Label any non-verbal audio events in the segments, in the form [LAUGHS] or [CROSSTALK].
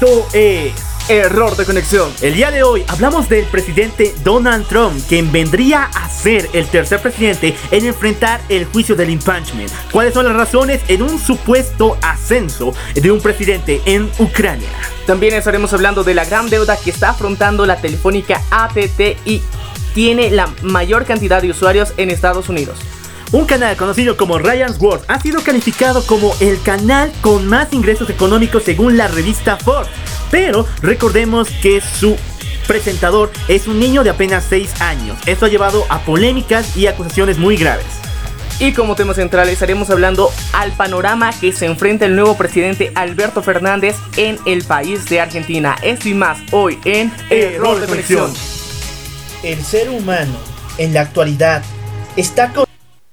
Esto es Error de conexión. El día de hoy hablamos del presidente Donald Trump, quien vendría a ser el tercer presidente en enfrentar el juicio del impeachment. ¿Cuáles son las razones en un supuesto ascenso de un presidente en Ucrania? También estaremos hablando de la gran deuda que está afrontando la telefónica ATT y tiene la mayor cantidad de usuarios en Estados Unidos. Un canal conocido como Ryan's World ha sido calificado como el canal con más ingresos económicos según la revista Forbes. Pero recordemos que su presentador es un niño de apenas 6 años. Esto ha llevado a polémicas y acusaciones muy graves. Y como tema central estaremos hablando al panorama que se enfrenta el nuevo presidente Alberto Fernández en el país de Argentina. Esto y más hoy en Error de Conexión. El ser humano en la actualidad está con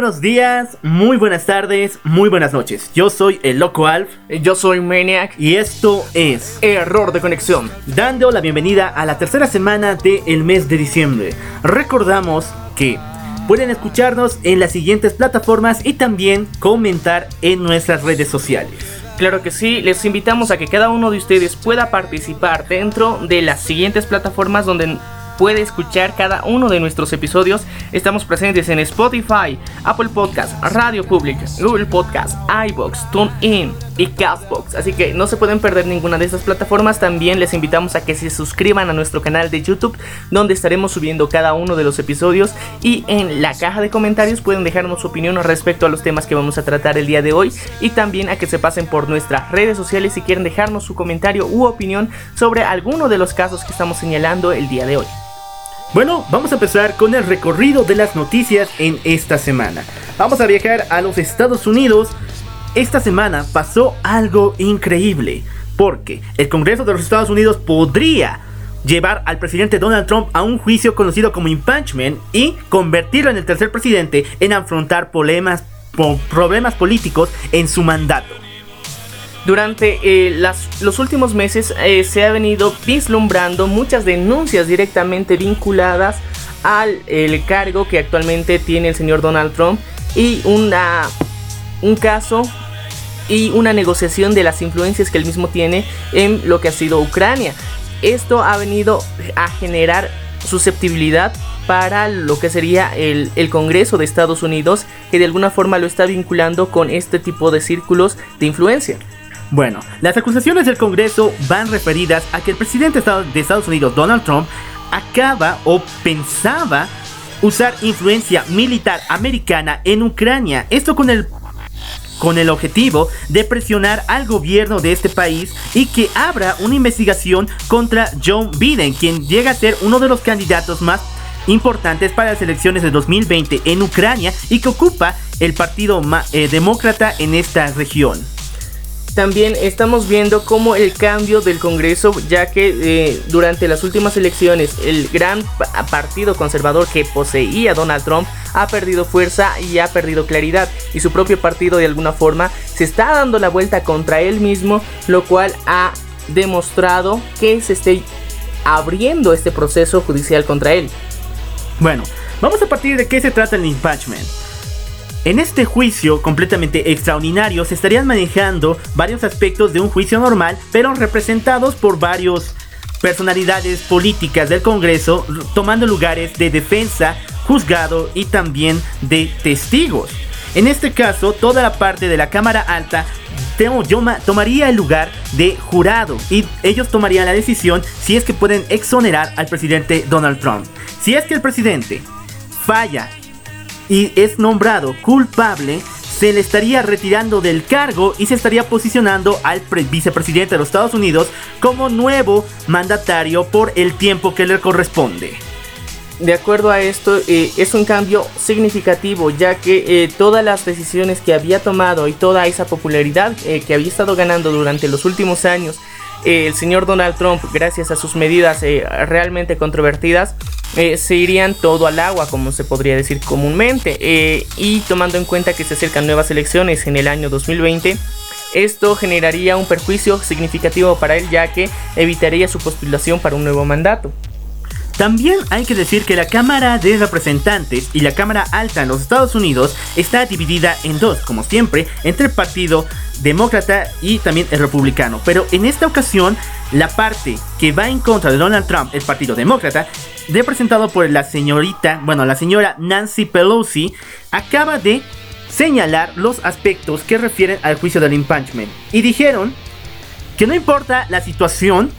Buenos días, muy buenas tardes, muy buenas noches. Yo soy el Loco Alf. Yo soy Maniac. Y esto es Error de Conexión. Dando la bienvenida a la tercera semana del mes de diciembre. Recordamos que pueden escucharnos en las siguientes plataformas y también comentar en nuestras redes sociales. Claro que sí, les invitamos a que cada uno de ustedes pueda participar dentro de las siguientes plataformas donde puede escuchar cada uno de nuestros episodios. Estamos presentes en Spotify, Apple Podcast, Radio Public, Google Podcast, iBox, TuneIn y Castbox. Así que no se pueden perder ninguna de estas plataformas. También les invitamos a que se suscriban a nuestro canal de YouTube, donde estaremos subiendo cada uno de los episodios. Y en la caja de comentarios pueden dejarnos su opinión respecto a los temas que vamos a tratar el día de hoy. Y también a que se pasen por nuestras redes sociales si quieren dejarnos su comentario u opinión sobre alguno de los casos que estamos señalando el día de hoy. Bueno, vamos a empezar con el recorrido de las noticias en esta semana. Vamos a viajar a los Estados Unidos. Esta semana pasó algo increíble, porque el Congreso de los Estados Unidos podría llevar al presidente Donald Trump a un juicio conocido como impeachment y convertirlo en el tercer presidente en afrontar problemas, problemas políticos en su mandato. Durante eh, los últimos meses eh, se ha venido vislumbrando muchas denuncias directamente vinculadas al cargo que actualmente tiene el señor Donald Trump y un caso y una negociación de las influencias que él mismo tiene en lo que ha sido Ucrania. Esto ha venido a generar susceptibilidad para lo que sería el, Congreso de Estados Unidos, que de alguna forma lo está vinculando con este tipo de círculos de influencia. Bueno, las acusaciones del Congreso van referidas a que el presidente de Estados Unidos, Donald Trump, acaba o pensaba usar influencia militar americana en Ucrania. Esto con el con el objetivo de presionar al gobierno de este país y que abra una investigación contra Joe Biden, quien llega a ser uno de los candidatos más importantes para las elecciones de 2020 en Ucrania y que ocupa el partido eh, demócrata en esta región. También estamos viendo cómo el cambio del Congreso, ya que eh, durante las últimas elecciones el gran partido conservador que poseía Donald Trump ha perdido fuerza y ha perdido claridad y su propio partido de alguna forma se está dando la vuelta contra él mismo, lo cual ha demostrado que se esté abriendo este proceso judicial contra él. Bueno, vamos a partir de qué se trata el impeachment. En este juicio completamente extraordinario se estarían manejando varios aspectos de un juicio normal, pero representados por varios personalidades políticas del Congreso, tomando lugares de defensa, juzgado y también de testigos. En este caso, toda la parte de la Cámara Alta tomaría el lugar de jurado y ellos tomarían la decisión si es que pueden exonerar al presidente Donald Trump. Si es que el presidente falla y es nombrado culpable, se le estaría retirando del cargo y se estaría posicionando al vicepresidente de los Estados Unidos como nuevo mandatario por el tiempo que le corresponde. De acuerdo a esto, eh, es un cambio significativo, ya que eh, todas las decisiones que había tomado y toda esa popularidad eh, que había estado ganando durante los últimos años, el señor Donald Trump, gracias a sus medidas realmente controvertidas, se irían todo al agua, como se podría decir comúnmente. y tomando en cuenta que se acercan nuevas elecciones en el año 2020, esto generaría un perjuicio significativo para él, ya que evitaría su postulación para un nuevo mandato. También hay que decir que la Cámara de Representantes y la Cámara Alta en los Estados Unidos está dividida en dos, como siempre, entre el Partido Demócrata y también el Republicano. Pero en esta ocasión, la parte que va en contra de Donald Trump, el Partido Demócrata, representado por la señorita, bueno, la señora Nancy Pelosi, acaba de señalar los aspectos que refieren al juicio del impeachment. Y dijeron que no importa la situación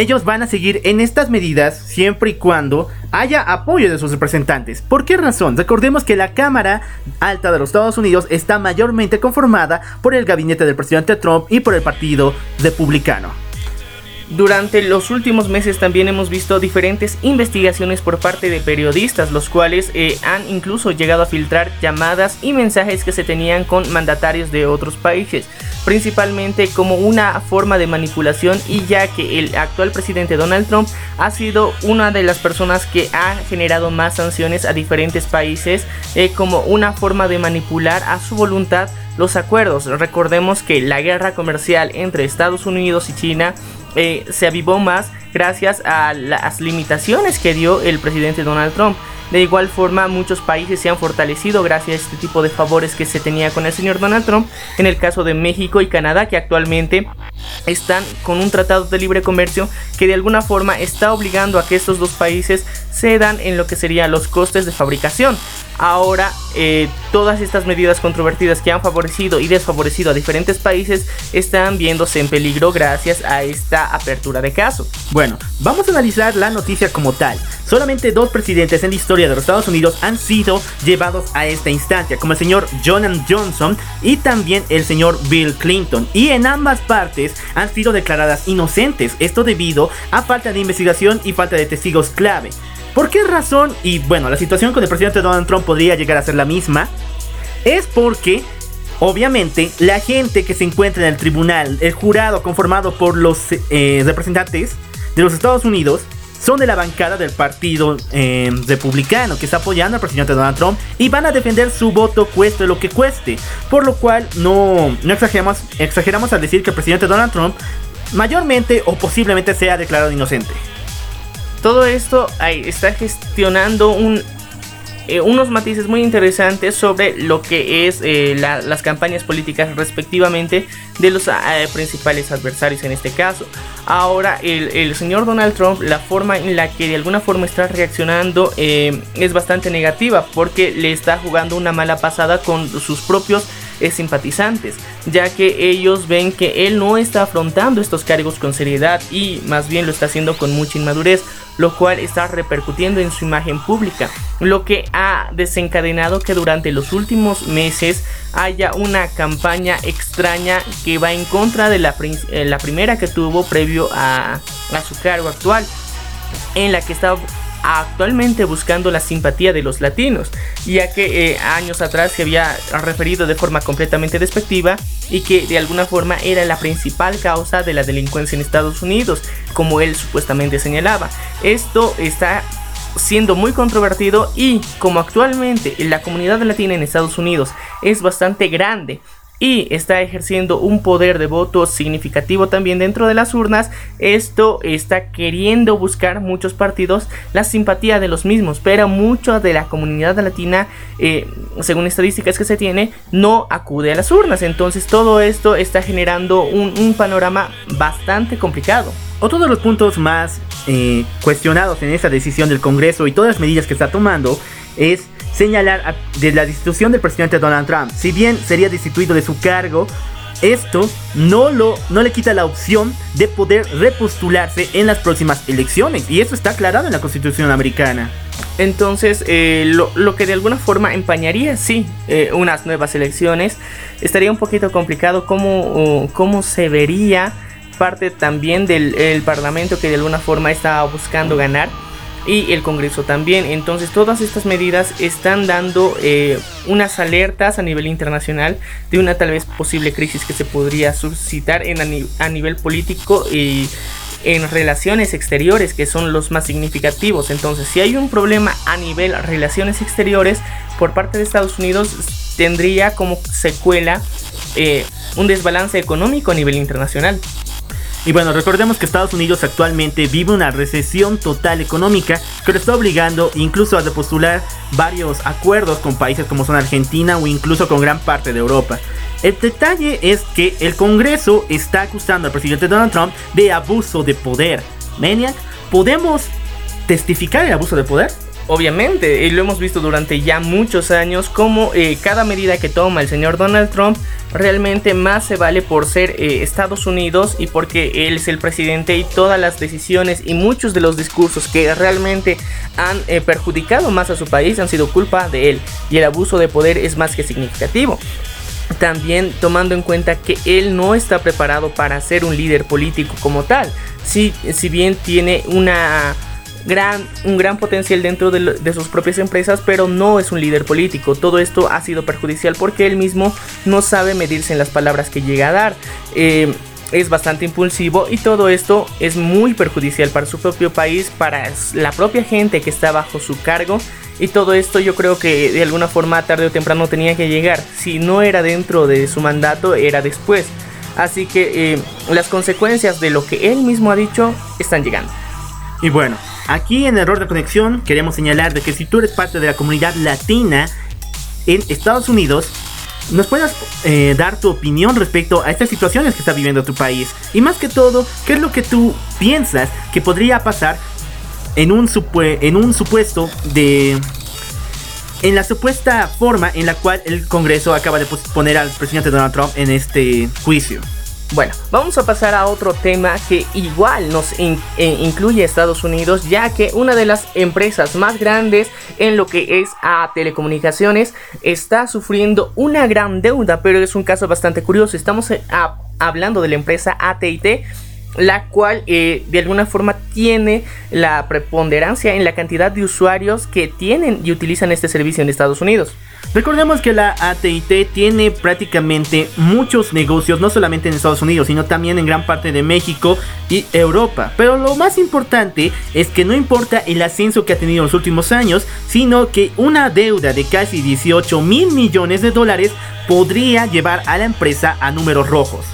ellos van a seguir en estas medidas siempre y cuando haya apoyo de sus representantes. ¿Por qué razón? Recordemos que la Cámara Alta de los Estados Unidos está mayormente conformada por el gabinete del presidente Trump y por el Partido Republicano. Durante los últimos meses también hemos visto diferentes investigaciones por parte de periodistas, los cuales eh, han incluso llegado a filtrar llamadas y mensajes que se tenían con mandatarios de otros países, principalmente como una forma de manipulación y ya que el actual presidente Donald Trump ha sido una de las personas que ha generado más sanciones a diferentes países eh, como una forma de manipular a su voluntad los acuerdos. Recordemos que la guerra comercial entre Estados Unidos y China eh, se avivó más gracias a las limitaciones que dio el presidente Donald Trump. De igual forma, muchos países se han fortalecido gracias a este tipo de favores que se tenía con el señor Donald Trump. En el caso de México y Canadá, que actualmente están con un tratado de libre comercio que de alguna forma está obligando a que estos dos países cedan en lo que serían los costes de fabricación. Ahora, eh, todas estas medidas controvertidas que han favorecido y desfavorecido a diferentes países están viéndose en peligro gracias a esta apertura de caso. Bueno, vamos a analizar la noticia como tal. Solamente dos presidentes en la historia de los Estados Unidos han sido llevados a esta instancia, como el señor John Johnson y también el señor Bill Clinton. Y en ambas partes han sido declaradas inocentes, esto debido a falta de investigación y falta de testigos clave. ¿Por qué razón? Y bueno, la situación con el presidente Donald Trump podría llegar a ser la misma. Es porque Obviamente, la gente que se encuentra en el tribunal, el jurado conformado por los eh, representantes de los Estados Unidos, son de la bancada del partido eh, republicano que está apoyando al presidente Donald Trump y van a defender su voto cueste lo que cueste. Por lo cual no, no exageramos, exageramos al decir que el presidente Donald Trump mayormente o posiblemente sea declarado inocente todo esto está gestionando un, eh, unos matices muy interesantes sobre lo que es eh, las campañas políticas respectivamente de los eh, principales adversarios en este caso. Ahora el, señor Donald Trump, la forma en la que de alguna forma está reaccionando es bastante negativa porque le está jugando una mala pasada con sus propios simpatizantes, ya que ellos ven que él no está afrontando estos cargos con seriedad y más bien lo está haciendo con mucha inmadurez lo cual está repercutiendo en su imagen pública, lo que ha desencadenado que durante los últimos meses haya una campaña extraña que va en contra de la, eh, la primera que tuvo previo a, a su cargo actual, en la que está actualmente buscando la simpatía de los latinos, ya que eh, años atrás se había referido de forma completamente despectiva y que de alguna forma era la principal causa de la delincuencia en Estados Unidos, como él supuestamente señalaba. Esto está siendo muy controvertido y como actualmente la comunidad latina en Estados Unidos es bastante grande y está ejerciendo un poder de voto significativo también dentro de las urnas, esto está queriendo buscar muchos partidos la simpatía de los mismos, pero mucha de la comunidad latina, eh, según estadísticas que se tiene, no acude a las urnas. Entonces todo esto está generando un, panorama bastante complicado. Otro de los puntos más eh, cuestionados en esta decisión del Congreso y todas las medidas que está tomando es señalar de la destitución del presidente Donald Trump. Si bien sería destituido de su cargo, esto no, lo, no le quita la opción de poder repostularse en las próximas elecciones. Y eso está aclarado en la Constitución americana. Entonces, eh, lo, que de alguna forma empañaría, sí, eh, unas nuevas elecciones. Estaría un poquito complicado cómo, cómo se vería parte también del Parlamento que de alguna forma está buscando ganar y el Congreso también. Entonces todas estas medidas están dando eh, unas alertas a nivel internacional de una tal vez posible crisis que se podría suscitar en a, nivel político y en relaciones exteriores que son los más significativos. Entonces si hay un problema a nivel relaciones exteriores por parte de Estados Unidos tendría como secuela eh, un desbalance económico a nivel internacional. Y bueno, recordemos que Estados Unidos actualmente vive una recesión total económica que lo está obligando incluso a postular varios acuerdos con países como son Argentina o incluso con gran parte de Europa. El detalle es que el Congreso está acusando al presidente Donald Trump de abuso de poder. Maniac, ¿podemos testificar el abuso de poder? Obviamente, y lo hemos visto durante ya muchos años, como eh, cada medida que toma el señor Donald Trump realmente más se vale por ser eh, Estados Unidos y porque él es el presidente y todas las decisiones y muchos de los discursos que realmente han eh, perjudicado más a su país han sido culpa de él y el abuso de poder es más que significativo. También tomando en cuenta que él no está preparado para ser un líder político como tal. Si, si bien tiene una gran, un gran potencial dentro de, sus propias empresas, pero no es un líder político. Todo esto ha sido perjudicial porque él mismo no sabe medirse en las palabras que llega a dar. Eh, es bastante impulsivo y todo esto es muy perjudicial para su propio país, para la propia gente que está bajo su cargo. Y todo esto yo creo que de alguna forma tarde o temprano tenía que llegar. Si no era dentro de su mandato, era después. Así que eh, las consecuencias de lo que él mismo ha dicho están llegando. Y bueno, aquí en Error de Conexión queremos señalar de que si tú eres parte de la comunidad latina en Estados Unidos, nos puedas eh, dar tu opinión respecto a estas situaciones que está viviendo tu país. Y más que todo, ¿qué es lo que tú piensas que podría pasar en un, en un supuesto de... En la supuesta forma en la cual el Congreso acaba de poner al presidente Donald Trump en este juicio. Bueno, vamos a pasar a otro tema que igual nos eh, incluye a Estados Unidos, ya que una de las empresas más grandes en lo que es a telecomunicaciones está sufriendo una gran deuda, pero es un caso bastante curioso. Estamos eh, hablando de la empresa ATT la cual eh, de alguna forma tiene la preponderancia en la cantidad de usuarios que tienen y utilizan este servicio en Estados Unidos. Recordemos que la ATT tiene prácticamente muchos negocios, no solamente en Estados Unidos, sino también en gran parte de México y Europa. Pero lo más importante es que no importa el ascenso que ha tenido en los últimos años, sino que una deuda de casi 18 mil millones de dólares podría llevar a la empresa a números rojos.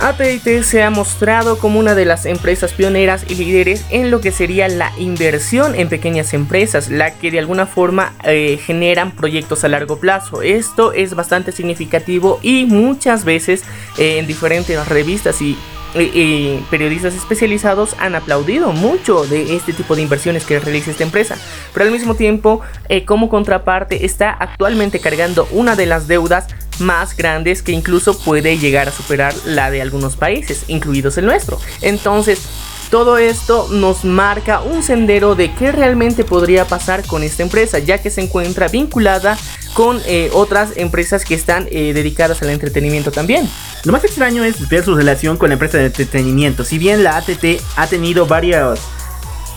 AT&T se ha mostrado como una de las empresas pioneras y líderes en lo que sería la inversión en pequeñas empresas, la que de alguna forma eh, generan proyectos a largo plazo. Esto es bastante significativo y muchas veces eh, en diferentes revistas y periodistas especializados han aplaudido mucho de este tipo de inversiones que realiza esta empresa. Pero al mismo tiempo, eh, como contraparte, está actualmente cargando una de las deudas más grandes que incluso puede llegar a superar la de algunos países, incluidos el nuestro. Entonces, todo esto nos marca un sendero de qué realmente podría pasar con esta empresa, ya que se encuentra vinculada con eh, otras empresas que están eh, dedicadas al entretenimiento también. Lo más extraño es ver su relación con la empresa de entretenimiento. Si bien la ATT ha tenido varios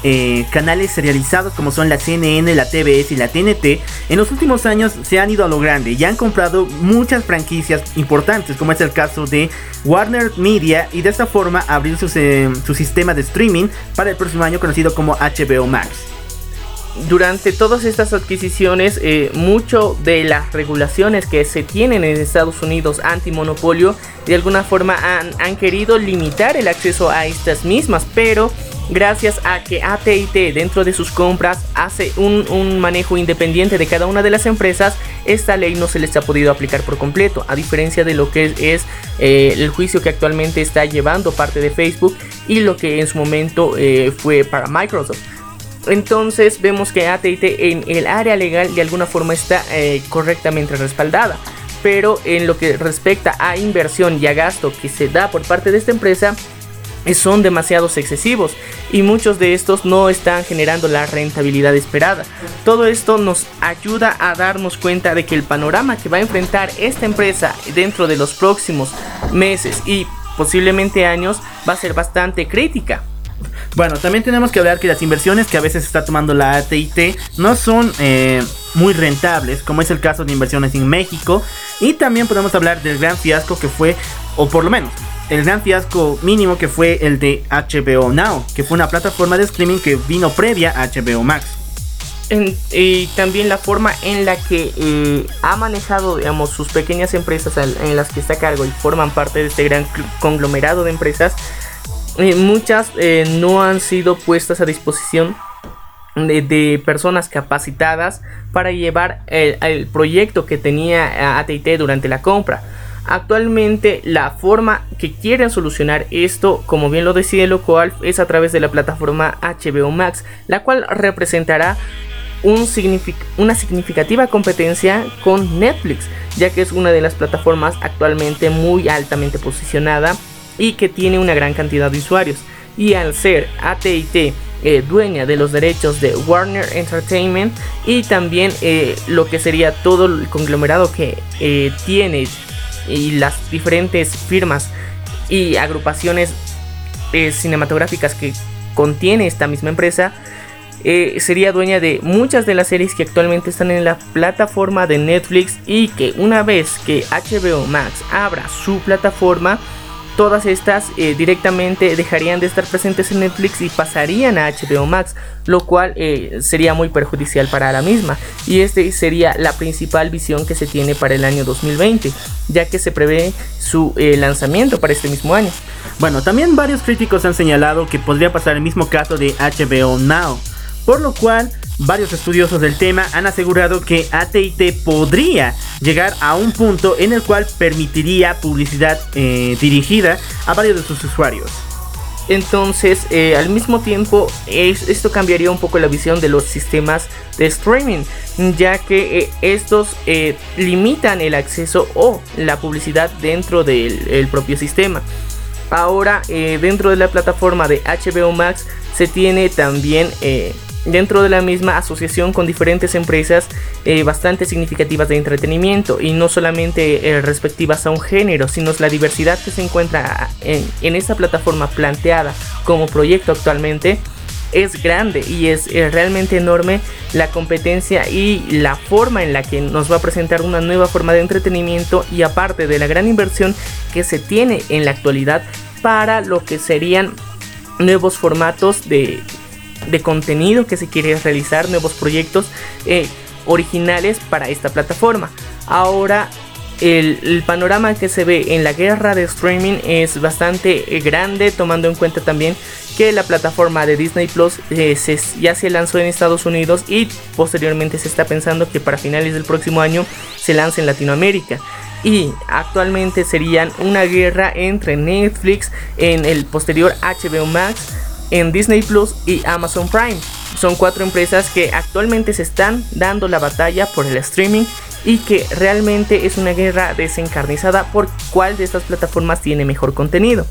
eh, canales serializados como son la CNN, la TBS y la TNT, en los últimos años se han ido a lo grande y han comprado muchas franquicias importantes, como es el caso de Warner Media, y de esta forma abrir su, su sistema de streaming para el próximo año conocido como HBO Max durante todas estas adquisiciones, eh, mucho de las regulaciones que se tienen en Estados Unidos antimonopolio, de alguna forma han, querido limitar el acceso a estas mismas, pero gracias a que ATT dentro de sus compras hace un, manejo independiente de cada una de las empresas, esta ley no se les ha podido aplicar por completo, a diferencia de lo que es, eh, el juicio que actualmente está llevando parte de Facebook y lo que en su momento eh, fue para Microsoft. Entonces vemos que AT&T en el área legal de alguna forma está eh, correctamente respaldada. Pero en lo que respecta a inversión y a gasto que se da por parte de esta empresa, son demasiados excesivos y muchos de estos no están generando la rentabilidad esperada. Todo esto nos ayuda a darnos cuenta de que el panorama que va a enfrentar esta empresa dentro de los próximos meses y posiblemente años va a ser bastante crítica. Bueno, también tenemos que hablar que las inversiones que a veces está tomando la ATT no son eh, muy rentables, como es el caso de inversiones en México. Y también podemos hablar del gran fiasco que fue, o por lo menos el gran fiasco mínimo que fue el de HBO Now, que fue una plataforma de streaming que vino previa a HBO Max. y también la forma en la que eh, ha manejado, digamos, sus pequeñas empresas en las que está a cargo y forman parte de este gran conglomerado de empresas, eh, muchas eh, no han sido puestas a disposición de, personas capacitadas para llevar el, el proyecto que tenía ATT durante la compra. Actualmente la forma que quieren solucionar esto, como bien lo decía Locoalf, es a través de la plataforma HBO Max, la cual representará una significativa competencia con Netflix, ya que es una de las plataformas actualmente muy altamente posicionada y que tiene una gran cantidad de usuarios. Y al ser AT&T eh, dueña de los derechos de Warner Entertainment y también eh, lo que sería todo el conglomerado que eh, tiene y las diferentes firmas y agrupaciones cinematográficas que contiene esta misma empresa, sería dueña de muchas de las series que actualmente están en la plataforma de Netflix y que una vez que HBO Max abra su plataforma, todas estas eh, directamente dejarían de estar presentes en Netflix y pasarían a HBO Max, lo cual eh, sería muy perjudicial para la misma. Y este sería la principal visión que se tiene para el año 2020, ya que se prevé su eh, lanzamiento para este mismo año. Bueno, también varios críticos han señalado que podría pasar el mismo caso de HBO Now, por lo cual Varios estudiosos del tema han asegurado que ATT podría llegar a un punto en el cual permitiría publicidad eh, dirigida a varios de sus usuarios. Entonces, eh, al mismo tiempo, esto cambiaría un poco la visión de los sistemas de streaming, ya que eh, estos limitan el acceso o la publicidad dentro del propio sistema. Ahora, dentro de la plataforma de HBO Max, se tiene también dentro de la misma asociación con diferentes empresas eh, bastante significativas de entretenimiento y no solamente eh, respectivas a un género, sino la diversidad que se encuentra en, en esta plataforma planteada como proyecto actualmente es grande y es eh, realmente enorme la competencia y la forma en la que nos va a presentar una nueva forma de entretenimiento y aparte de la gran inversión que se tiene en la actualidad para lo que serían nuevos formatos de de contenido que se quiere realizar, nuevos proyectos eh, originales para esta plataforma. Ahora el, panorama que se ve en la guerra de streaming es bastante eh, grande, tomando en cuenta también que la plataforma de Disney Plus eh, ya se lanzó en Estados Unidos y posteriormente se está pensando que para finales del próximo año se lance en Latinoamérica. Y actualmente serían una guerra entre Netflix en el posterior HBO Max en Disney Plus y Amazon Prime. Son cuatro empresas que actualmente se están dando la batalla por el streaming y que realmente es una guerra desencarnizada por cuál de estas plataformas tiene mejor contenido.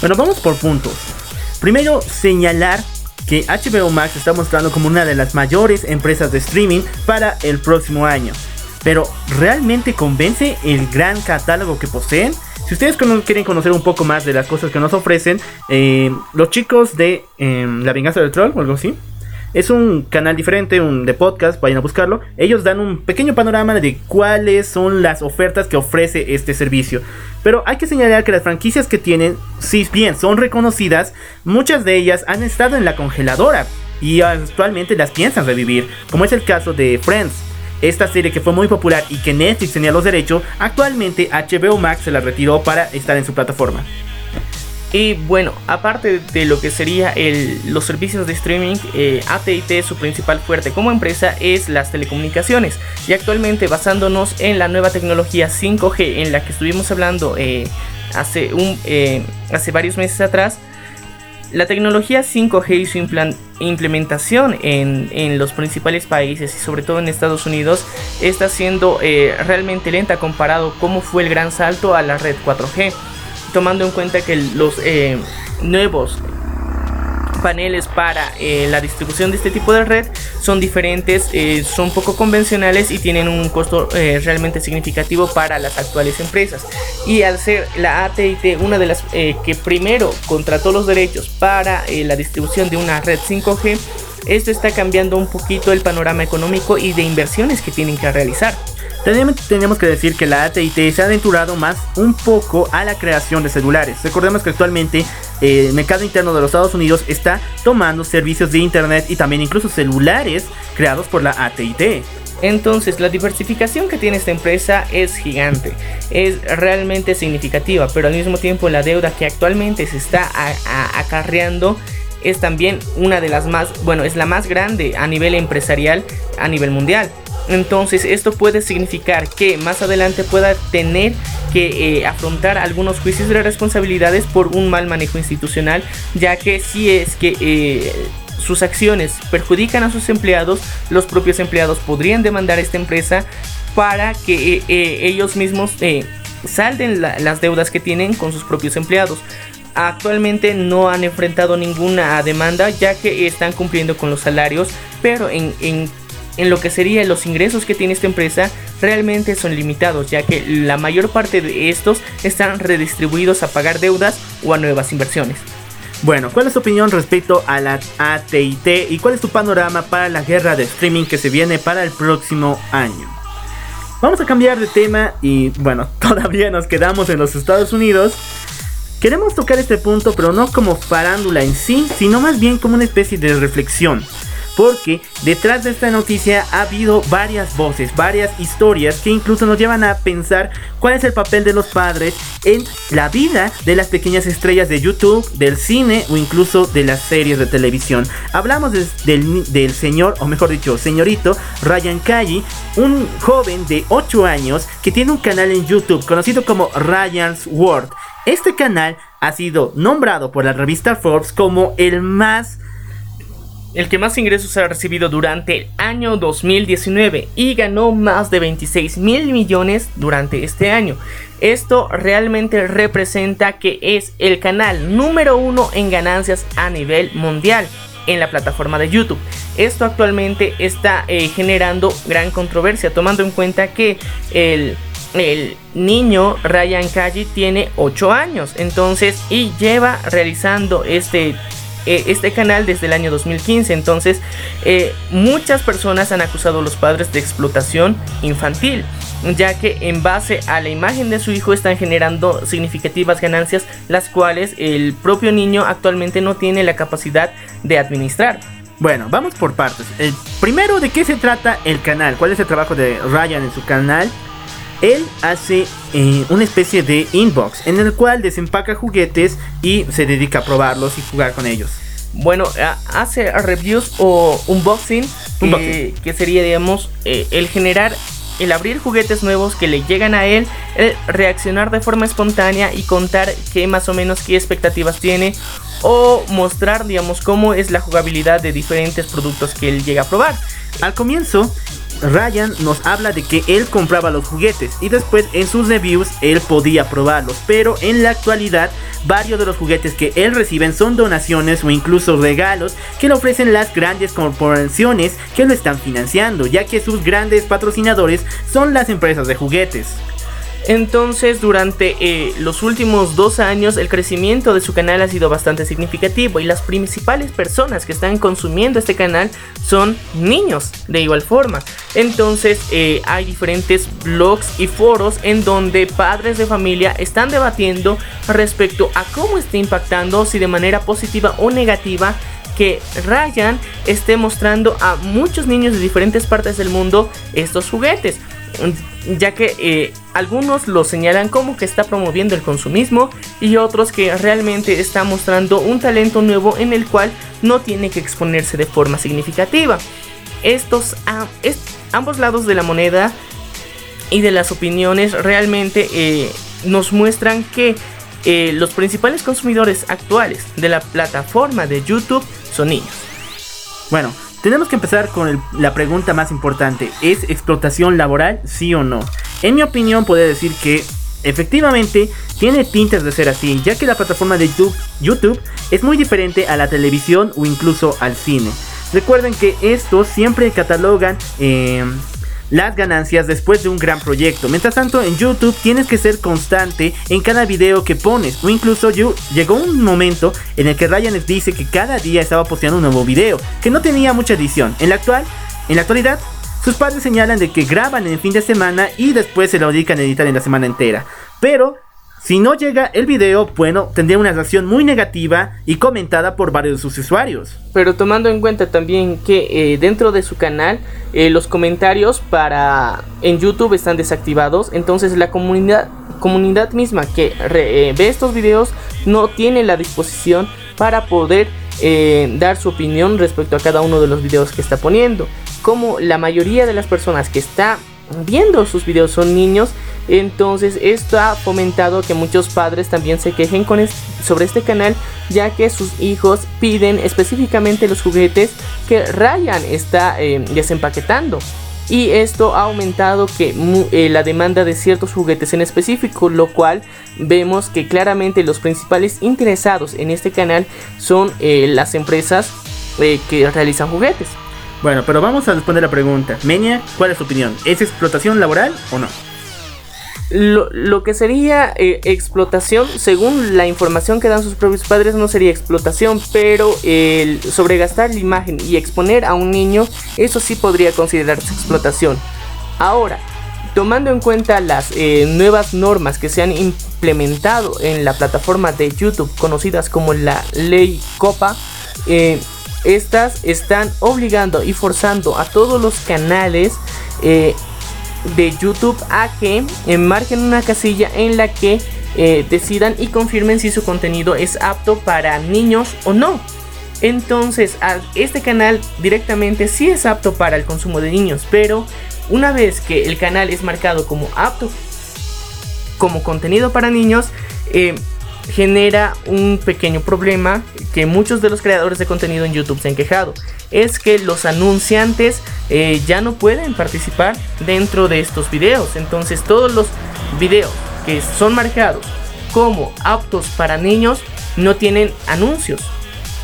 Bueno, vamos por puntos. Primero, señalar que HBO Max está mostrando como una de las mayores empresas de streaming para el próximo año. Pero, ¿realmente convence el gran catálogo que poseen? Si ustedes quieren conocer un poco más de las cosas que nos ofrecen, eh, los chicos de em, La Venganza del Troll o algo así. Es un canal diferente, un de podcast, vayan a buscarlo. Ellos dan un pequeño panorama de cuáles son las ofertas que ofrece este servicio. Pero hay que señalar que las franquicias que tienen, si bien son reconocidas, muchas de ellas han estado en la congeladora y actualmente las piensan revivir, como es el caso de Friends. Esta serie que fue muy popular y que Netflix tenía los derechos, actualmente HBO Max se la retiró para estar en su plataforma. Y bueno, aparte de lo que sería los servicios de streaming, eh, ATT su principal fuerte como empresa es las telecomunicaciones. Y actualmente basándonos en la nueva tecnología 5G en la que estuvimos hablando eh, hace, un, eh, hace varios meses atrás, La tecnología 5G y su implementación en, los principales países y sobre todo en Estados Unidos está siendo eh, realmente lenta comparado cómo fue el gran salto a la red 4G, tomando en cuenta que los eh, nuevos paneles para eh, la distribución de este tipo de red son diferentes, eh, son poco convencionales y tienen un costo eh, realmente significativo para las actuales empresas. Y al ser la AT&T una de las que primero contrató los derechos para la distribución de una red 5G, esto está cambiando un poquito el panorama económico y de inversiones que tienen que realizar. Tenemos que decir que la AT&T se ha aventurado más un poco a la creación de celulares. Recordemos que actualmente eh, el mercado interno de los Estados Unidos está tomando servicios de internet y también incluso celulares creados por la AT&T. Entonces la diversificación que tiene esta empresa es gigante, es realmente significativa, pero al mismo tiempo la deuda que actualmente se está acarreando es también una de las más, bueno, es la más grande a nivel empresarial a nivel mundial. Entonces esto puede significar que más adelante pueda tener que eh, afrontar algunos juicios de responsabilidades por un mal manejo institucional, ya que si es que eh, sus acciones perjudican a sus empleados, los propios empleados podrían demandar a esta empresa para que eh, ellos mismos salden las deudas que tienen con sus propios empleados. Actualmente no han enfrentado ninguna demanda ya que están cumpliendo con los salarios, pero en, en en lo que serían los ingresos que tiene esta empresa realmente son limitados, ya que la mayor parte de estos están redistribuidos a pagar deudas o a nuevas inversiones. Bueno, ¿cuál es tu opinión respecto a la ATT y cuál es tu panorama para la guerra de streaming que se viene para el próximo año? Vamos a cambiar de tema y bueno, [LAUGHS] todavía nos quedamos en los Estados Unidos. Queremos tocar este punto, pero no como farándula en sí, sino más bien como una especie de reflexión porque detrás de esta noticia ha habido varias voces, varias historias que incluso nos llevan a pensar cuál es el papel de los padres en la vida de las pequeñas estrellas de YouTube, del cine o incluso de las series de televisión. Hablamos del, señor, o mejor dicho, señorito Ryan Kaji, un joven de 8 años que tiene un canal en YouTube conocido como Ryan's World. Este canal ha sido nombrado por la revista Forbes como el más el que más ingresos ha recibido durante el año 2019 y ganó más de 26 mil millones durante este año. Esto realmente representa que es el canal número uno en ganancias a nivel mundial en la plataforma de YouTube. Esto actualmente está eh, generando gran controversia, tomando en cuenta que el, el niño Ryan Kaji tiene 8 años, entonces, y lleva realizando este eh, este canal desde el año 2015. Entonces, eh, muchas personas han acusado a los padres de explotación infantil, ya que en base a la imagen de su hijo están generando significativas ganancias, las cuales el propio niño actualmente no tiene la capacidad de administrar. Bueno, vamos por partes. El primero, ¿de qué se trata el canal? ¿Cuál es el trabajo de Ryan en su canal? Él hace eh, una especie de inbox en el cual desempaca juguetes y se dedica a probarlos y jugar con ellos. Bueno, hace reviews o unboxing, Que, sería, digamos, eh, el generar, el abrir juguetes nuevos que le llegan a él, el reaccionar de forma espontánea y contar qué más o menos qué expectativas tiene o mostrar, digamos, cómo es la jugabilidad de diferentes productos que él llega a probar. Al comienzo, Ryan nos habla de que él compraba los juguetes y después en sus reviews él podía probarlos, pero en la actualidad varios de los juguetes que él recibe son donaciones o incluso regalos que le ofrecen las grandes corporaciones que lo están financiando, ya que sus grandes patrocinadores son las empresas de juguetes. Entonces, durante eh, los últimos dos años, el crecimiento de su canal ha sido bastante significativo y las principales personas que están consumiendo este canal son niños, de igual forma. Entonces, eh, hay diferentes blogs y foros en donde padres de familia están debatiendo respecto a cómo está impactando, si de manera positiva o negativa, que Ryan esté mostrando a muchos niños de diferentes partes del mundo estos juguetes ya que eh, algunos lo señalan como que está promoviendo el consumismo y otros que realmente está mostrando un talento nuevo en el cual no tiene que exponerse de forma significativa. Estos ambos lados de la moneda y de las opiniones realmente eh, nos muestran que eh, los principales consumidores actuales de la plataforma de YouTube son niños. Bueno, tenemos que empezar con la pregunta más importante. ¿Es explotación laboral, sí o no? En mi opinión, puedo decir que efectivamente tiene tintes de ser así, ya que la plataforma de YouTube, YouTube es muy diferente a la televisión o incluso al cine. Recuerden que estos siempre catalogan eh, las ganancias después de un gran proyecto. Mientras tanto, en YouTube tienes que ser constante en cada video que pones. O incluso yo, llegó un momento en el que Ryan les dice que cada día estaba posteando un nuevo video, que no tenía mucha edición. En la actual, en la actualidad, sus padres señalan de que graban en el fin de semana y después se lo dedican a editar en la semana entera. Pero si no llega el video, bueno, tendría una reacción muy negativa y comentada por varios de sus usuarios. Pero tomando en cuenta también que eh, dentro de su canal eh, los comentarios para en YouTube están desactivados, entonces la comunidad comunidad misma que eh, ve estos videos no tiene la disposición para poder dar su opinión respecto a cada uno de los videos que está poniendo. Como la mayoría de las personas que está viendo sus videos son niños, entonces esto ha fomentado que muchos padres también se quejen sobre este canal ya que sus hijos piden específicamente los juguetes que Ryan está eh, desempaquetando. Y esto ha aumentado que eh, la demanda de ciertos juguetes en específico, lo cual vemos que claramente los principales interesados en este canal son eh, las empresas que realizan juguetes. Bueno, pero vamos a responder la pregunta. Menia, ¿cuál es tu opinión? ¿Es explotación laboral o no? Lo, que sería eh, explotación, según la información que dan sus propios padres, no sería explotación, pero el sobregastar la imagen y exponer a un niño, eso sí podría considerarse explotación. Ahora, tomando en cuenta las eh, nuevas normas que se han implementado en la plataforma de YouTube, conocidas como la ley Copa, eh, estas están obligando y forzando a todos los canales de YouTube a que marquen una casilla en la que eh, decidan y confirmen si su contenido es apto para niños o no. Entonces, este canal directamente sí es apto para el consumo de niños, pero una vez que el canal es marcado como apto como contenido para niños, eh, genera un pequeño problema que muchos de los creadores de contenido en YouTube se han quejado. Es que los anunciantes eh, ya no pueden participar dentro de estos videos. Entonces todos los videos que son marcados como aptos para niños no tienen anuncios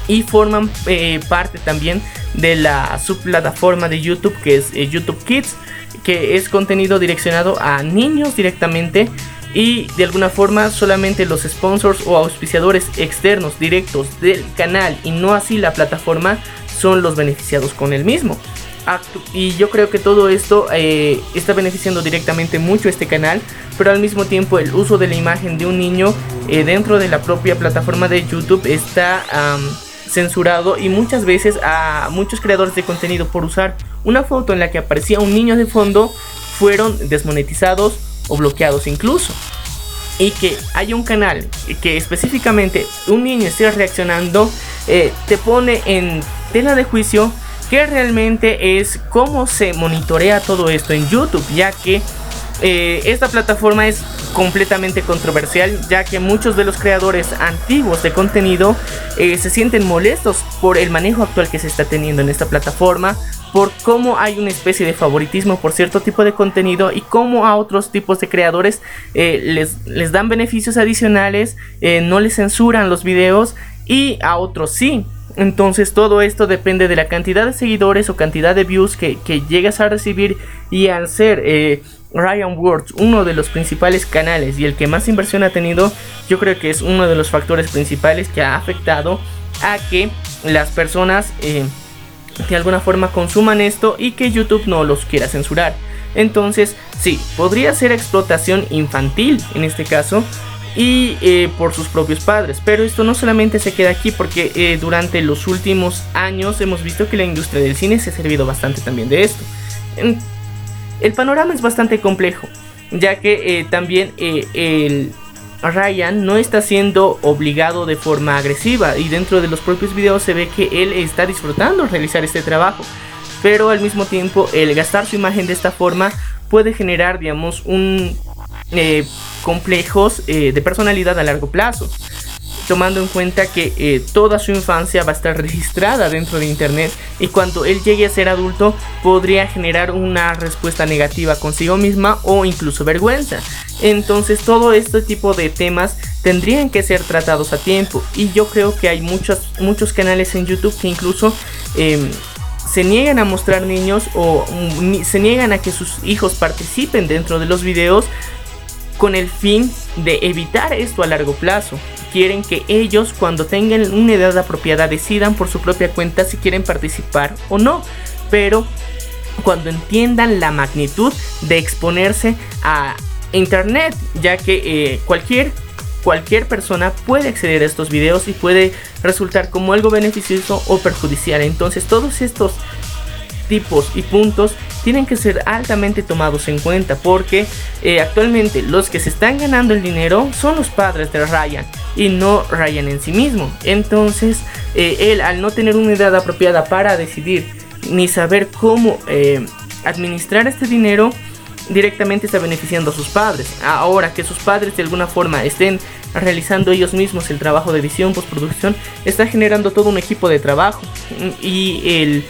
y forman eh, parte también de la subplataforma de YouTube que es eh, YouTube Kids que es contenido direccionado a niños directamente y de alguna forma solamente los sponsors o auspiciadores externos directos del canal y no así la plataforma son los beneficiados con el mismo. Y yo creo que todo esto eh, está beneficiando directamente mucho este canal, pero al mismo tiempo el uso de la imagen de un niño eh, dentro de la propia plataforma de YouTube está censurado y muchas veces a muchos creadores de contenido por usar una foto en la que aparecía un niño de fondo fueron desmonetizados o bloqueados incluso. Y que haya un canal que específicamente un niño esté reaccionando, eh, te pone en tela de juicio que realmente es cómo se monitorea todo esto en YouTube, ya que eh, esta plataforma es completamente controversial, ya que muchos de los creadores antiguos de contenido eh, se sienten molestos por el manejo actual que se está teniendo en esta plataforma, por cómo hay una especie de favoritismo por cierto tipo de contenido y cómo a otros tipos de creadores eh, les, les, dan beneficios adicionales, no les censuran los videos y a otros sí. Entonces todo esto depende de la cantidad de seguidores o cantidad de views que, llegas a recibir y al ser Ryan Words uno de los principales canales y el que más inversión ha tenido, yo creo que es uno de los factores principales que ha afectado a que las personas de alguna forma consuman esto y que YouTube no los quiera censurar. Entonces, sí, podría ser explotación infantil en este caso y eh, por sus propios padres. Pero esto no solamente se queda aquí porque eh, durante los últimos años hemos visto que la industria del cine se ha servido bastante también de esto. El panorama es bastante complejo, ya que eh, también el Ryan no está siendo obligado de forma agresiva y dentro de los propios videos se ve que él está disfrutando realizar este trabajo. Pero al mismo tiempo el gastar su imagen de esta forma puede generar, digamos, un, eh, complejos eh, de personalidad a largo plazo tomando en cuenta que eh, toda su infancia va a estar registrada dentro de Internet y cuando él llegue a ser adulto podría generar una respuesta negativa consigo misma o incluso vergüenza. Entonces todo este tipo de temas tendrían que ser tratados a tiempo y yo creo que hay muchos, muchos canales en YouTube que incluso... Em, se niegan a mostrar niños o mm, se niegan a que sus hijos participen dentro de los videos con el fin de evitar esto a largo plazo quieren que ellos cuando tengan una edad apropiada decidan por su propia cuenta si quieren participar o no. Pero cuando entiendan la magnitud de exponerse a internet, ya que eh, cualquier cualquier persona puede acceder a estos videos y puede resultar como algo beneficioso o perjudicial. Entonces todos estos tipos y puntos tienen que ser altamente tomados en cuenta porque eh, actualmente los que se están ganando el dinero son los padres de Ryan y no Ryan en sí mismo. Entonces eh, él al no tener una edad apropiada para decidir ni saber cómo eh, administrar este dinero directamente está beneficiando a sus padres. Ahora que sus padres de alguna forma estén realizando ellos mismos el trabajo de edición, postproducción, está generando todo un equipo de trabajo y el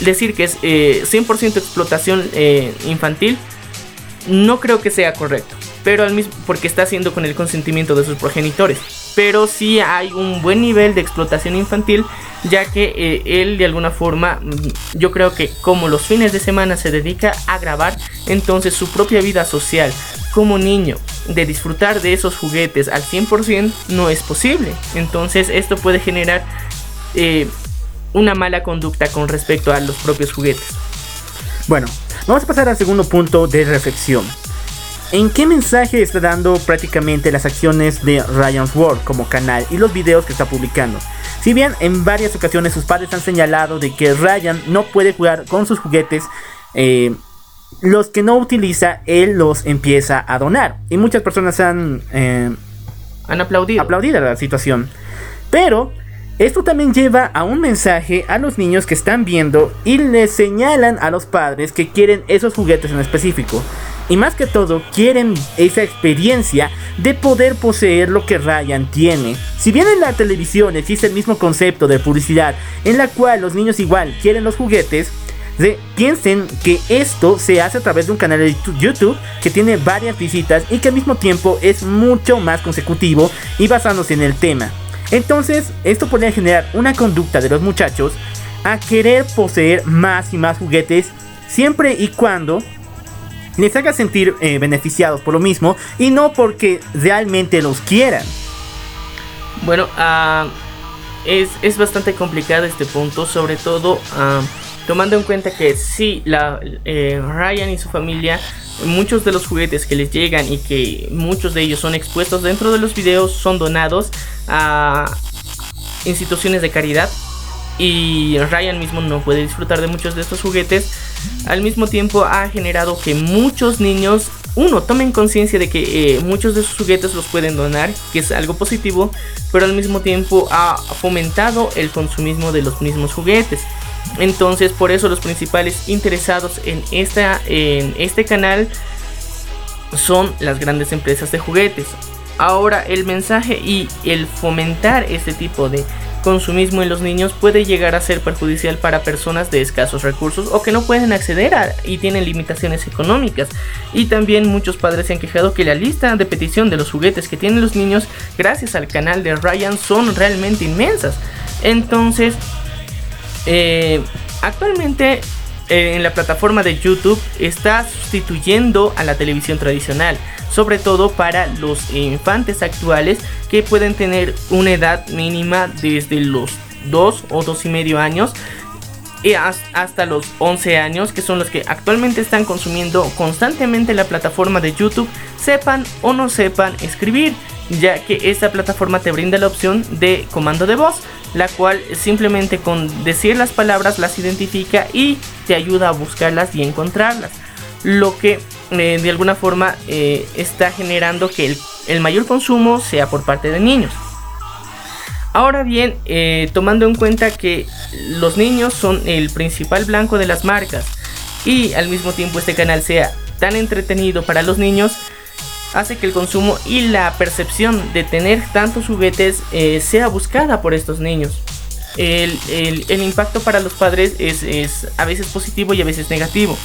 decir que es 100% eh, explotación eh, infantil, no creo que sea correcto. Pero al mismo, porque está haciendo con el consentimiento de sus progenitores. Pero sí hay un buen nivel de explotación infantil, ya que eh, él de alguna forma, mm, yo creo que como los fines de semana se dedica a grabar, entonces su propia vida social como niño de disfrutar de esos juguetes al 100% no es posible. Entonces esto puede generar una mala conducta con respecto a los propios juguetes. Bueno, vamos a pasar al segundo punto de reflexión. ¿En qué mensaje está dando prácticamente las acciones de Ryan's World como canal y los videos que está publicando? Si bien en varias ocasiones sus padres han señalado de que Ryan no puede jugar con sus juguetes, eh, los que no utiliza, él los empieza a donar. Y muchas personas han, eh, han aplaudido. aplaudido la situación. Pero esto también lleva a un mensaje a los niños que están viendo y les señalan a los padres que quieren esos juguetes en específico. Y más que todo, quieren esa experiencia de poder poseer lo que Ryan tiene. Si bien en la televisión existe el mismo concepto de publicidad en la cual los niños igual quieren los juguetes, piensen que esto se hace a través de un canal de YouTube que tiene varias visitas y que al mismo tiempo es mucho más consecutivo y basándose en el tema. Entonces, esto podría generar una conducta de los muchachos a querer poseer más y más juguetes siempre y cuando les haga sentir eh, beneficiados por lo mismo y no porque realmente los quieran. Bueno, uh, es, bastante complicado este punto, sobre todo uh, tomando en cuenta que sí, eh, Ryan y su familia muchos de los juguetes que les llegan y que muchos de ellos son expuestos dentro de los videos son donados a instituciones de caridad y Ryan mismo no puede disfrutar de muchos de estos juguetes. Al mismo tiempo ha generado que muchos niños, uno, tomen conciencia de que eh, muchos de sus juguetes los pueden donar, que es algo positivo, pero al mismo tiempo ha fomentado el consumismo de los mismos juguetes. Entonces, por eso los principales interesados en, esta, en este canal son las grandes empresas de juguetes. Ahora, el mensaje y el fomentar este tipo de consumismo en los niños puede llegar a ser perjudicial para personas de escasos recursos o que no pueden acceder a y tienen limitaciones económicas. Y también muchos padres se han quejado que la lista de petición de los juguetes que tienen los niños gracias al canal de Ryan son realmente inmensas. Entonces, eh, actualmente eh, en la plataforma de YouTube está sustituyendo a la televisión tradicional, sobre todo para los infantes actuales que pueden tener una edad mínima desde los 2 o 2 y medio años y hasta los 11 años, que son los que actualmente están consumiendo constantemente la plataforma de YouTube, sepan o no sepan escribir, ya que esta plataforma te brinda la opción de comando de voz, la cual simplemente con decir las palabras las identifica y te ayuda a buscarlas y encontrarlas. Lo que eh, de alguna forma eh, está generando que el, mayor consumo sea por parte de niños. Ahora bien, eh, tomando en cuenta que los niños son el principal blanco de las marcas y al mismo tiempo este canal sea tan entretenido para los niños, hace que el consumo y la percepción de tener tantos juguetes eh, sea buscada por estos niños. El, impacto para los padres es, a veces positivo y a veces negativo.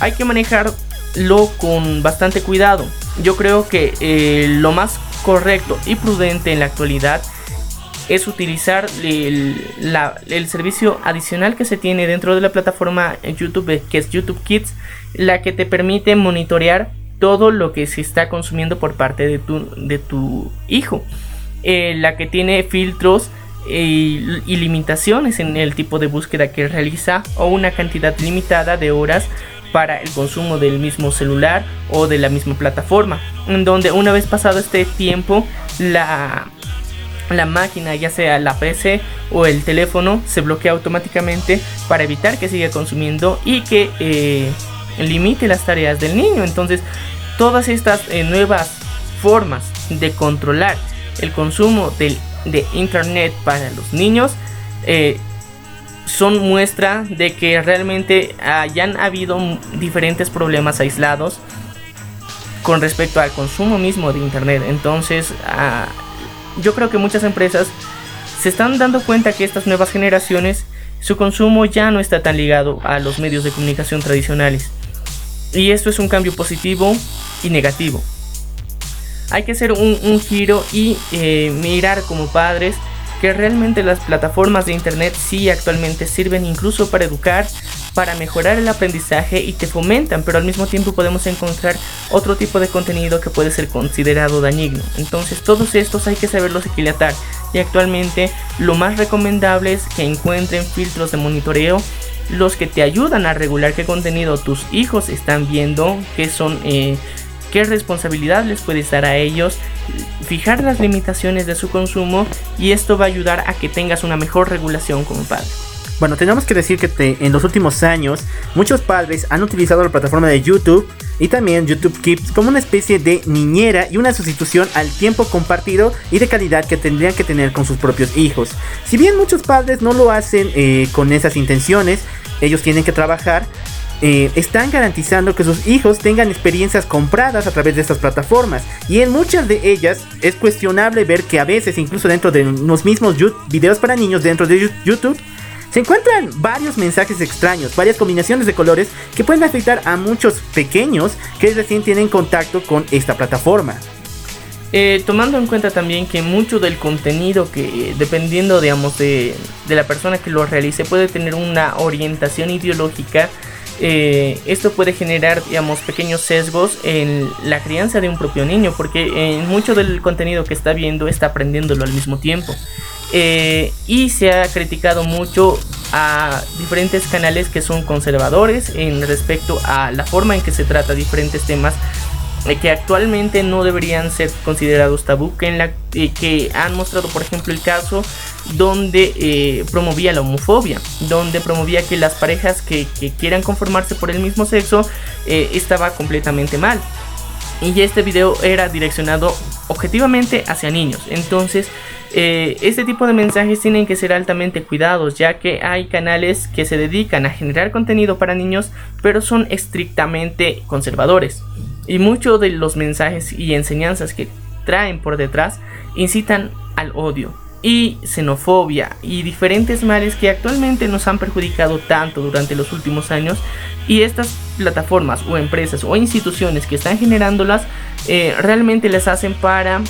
Hay que manejarlo con bastante cuidado. Yo creo que eh, lo más correcto y prudente en la actualidad es utilizar el, el, servicio adicional que se tiene dentro de la plataforma YouTube, que es YouTube Kids, la que te permite monitorear todo lo que se está consumiendo por parte de tu, de tu hijo. Eh, la que tiene filtros eh, y limitaciones en el tipo de búsqueda que realiza o una cantidad limitada de horas para el consumo del mismo celular o de la misma plataforma. En donde una vez pasado este tiempo, la, la máquina, ya sea la PC o el teléfono, se bloquea automáticamente para evitar que siga consumiendo y que eh, limite las tareas del niño. Entonces, todas estas eh, nuevas formas de controlar el consumo de, internet para los niños eh, son muestra de que realmente hayan habido diferentes problemas aislados con respecto al consumo mismo de internet. Entonces, ah, yo creo que muchas empresas se están dando cuenta que estas nuevas generaciones, su consumo ya no está tan ligado a los medios de comunicación tradicionales. Y esto es un cambio positivo y negativo. Hay que hacer un, giro y eh, mirar como padres que realmente las plataformas de internet sí actualmente sirven incluso para educar, para mejorar el aprendizaje y te fomentan, pero al mismo tiempo podemos encontrar otro tipo de contenido que puede ser considerado dañino. Entonces todos estos hay que saberlos equilibrar y actualmente lo más recomendable es que encuentren filtros de monitoreo los que te ayudan a regular qué contenido tus hijos están viendo, qué son, eh, qué responsabilidad les puedes dar a ellos, fijar las limitaciones de su consumo y esto va a ayudar a que tengas una mejor regulación como padre. Bueno, tenemos que decir que en los últimos años muchos padres han utilizado la plataforma de YouTube y también YouTube Kids como una especie de niñera y una sustitución al tiempo compartido y de calidad que tendrían que tener con sus propios hijos. Si bien muchos padres no lo hacen eh, con esas intenciones, ellos tienen que trabajar eh, están garantizando que sus hijos tengan experiencias compradas a través de estas plataformas. Y en muchas de ellas es cuestionable ver que a veces, incluso dentro de los mismos videos para niños dentro de YouTube, se encuentran varios mensajes extraños, varias combinaciones de colores que pueden afectar a muchos pequeños que recién tienen contacto con esta plataforma. Eh, tomando en cuenta también que mucho del contenido que dependiendo digamos de, de la persona que lo realice puede tener una orientación ideológica eh, esto puede generar, digamos, pequeños sesgos en la crianza de un propio niño, porque en mucho del contenido que está viendo está aprendiéndolo al mismo tiempo. Eh, y se ha criticado mucho a diferentes canales que son conservadores en respecto a la forma en que se trata diferentes temas eh, que actualmente no deberían ser considerados tabú, que, en la, que han mostrado por ejemplo el caso donde eh, promovía la homofobia, donde promovía que las parejas que, quieran conformarse por el mismo sexo eh, estaba completamente mal. Y este video era direccionado objetivamente hacia niños. Entonces, este tipo de mensajes tienen que ser altamente cuidados, ya que hay canales que se dedican a generar contenido para niños, pero son estrictamente conservadores. Y muchos de los mensajes y enseñanzas que traen por detrás incitan al odio y xenofobia y diferentes males que actualmente nos han perjudicado tanto durante los últimos años. Y estas plataformas o empresas o instituciones que están generándolas eh, realmente les hacen para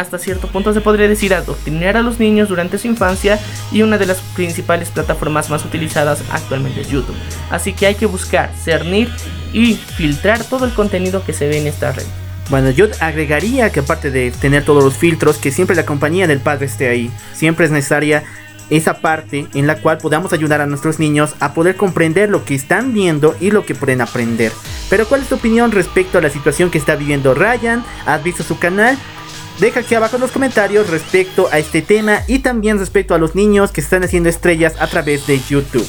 hasta cierto punto se podría decir adoctrinar a los niños durante su infancia y una de las principales plataformas más utilizadas actualmente es YouTube. Así que hay que buscar, cernir y filtrar todo el contenido que se ve en esta red. Bueno, yo agregaría que aparte de tener todos los filtros, que siempre la compañía del padre esté ahí. Siempre es necesaria esa parte en la cual podamos ayudar a nuestros niños a poder comprender lo que están viendo y lo que pueden aprender. Pero ¿cuál es tu opinión respecto a la situación que está viviendo Ryan? ¿Has visto su canal? Deja aquí abajo en los comentarios respecto a este tema y también respecto a los niños que están haciendo estrellas a través de YouTube.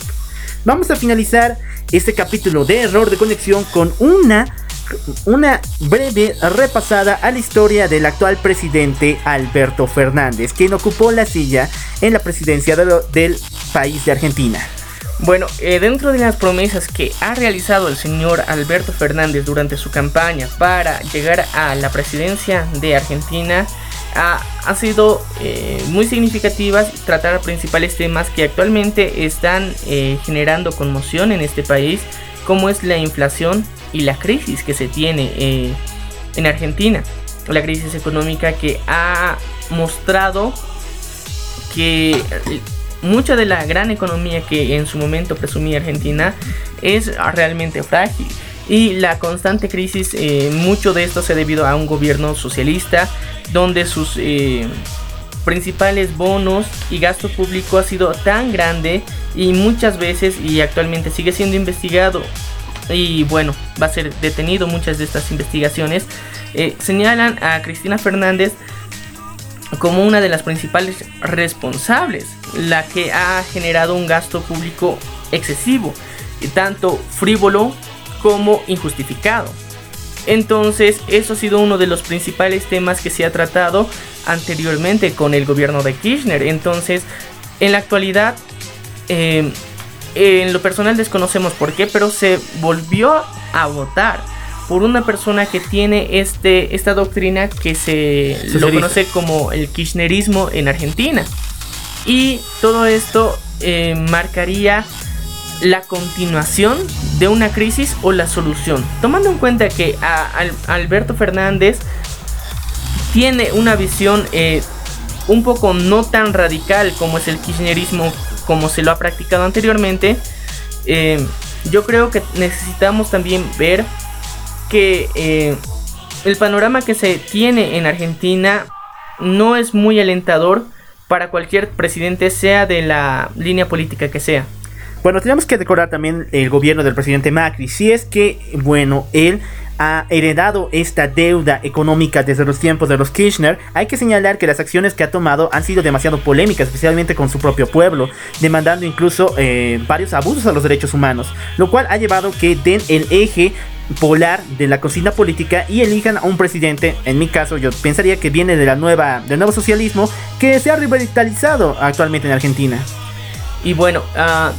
Vamos a finalizar este capítulo de error de conexión con una, una breve repasada a la historia del actual presidente Alberto Fernández, quien ocupó la silla en la presidencia del país de Argentina. Bueno, eh, dentro de las promesas que ha realizado el señor Alberto Fernández durante su campaña para llegar a la presidencia de Argentina, ha, sido eh, muy significativas tratar principales temas que actualmente están eh, generando conmoción en este país, como es la inflación y la crisis que se tiene en Argentina. La crisis económica que ha mostrado que mucha de la gran economía que en su momento presumía Argentina es realmente frágil. Y la constante crisis, eh, mucho de esto se ha debido a un gobierno socialista, donde sus eh, principales bonos y gasto público ha sido tan grande y muchas veces y actualmente sigue siendo investigado y bueno, va a ser detenido muchas de estas investigaciones. Eh, señalan a Cristina Fernández como una de las principales responsables, la que ha generado un gasto público excesivo, tanto frívolo como injustificado. Entonces, eso ha sido uno de los principales temas que se ha tratado anteriormente con el gobierno de Kirchner. Entonces, en la actualidad, em, en lo personal desconocemos por qué, pero se volvió a votar por una persona que tiene este, esta doctrina que se lo conoce como el kirchnerismo en Argentina. Y todo esto eh, marcaría la continuación de una crisis o la solución. Tomando en cuenta que Alberto Fernández tiene una visión eh, un poco no tan radical como es el kirchnerismo como se lo ha practicado anteriormente, eh, yo creo que necesitamos también ver que eh, el panorama que se tiene en Argentina no es muy alentador para cualquier presidente, sea de la línea política que sea. Bueno, tenemos que recordar también el gobierno del presidente Macri. Si es que, bueno, él ha heredado esta deuda económica desde los tiempos de los Kirchner, hay que señalar que las acciones que ha tomado han sido demasiado polémicas, especialmente con su propio pueblo, demandando incluso eh, varios abusos a los derechos humanos, lo cual ha llevado que den el eje polar de la cocina política y elijan a un presidente, en mi caso yo pensaría que viene de la nueva, del nuevo socialismo que se ha revitalizado actualmente en Argentina. Y bueno, uh,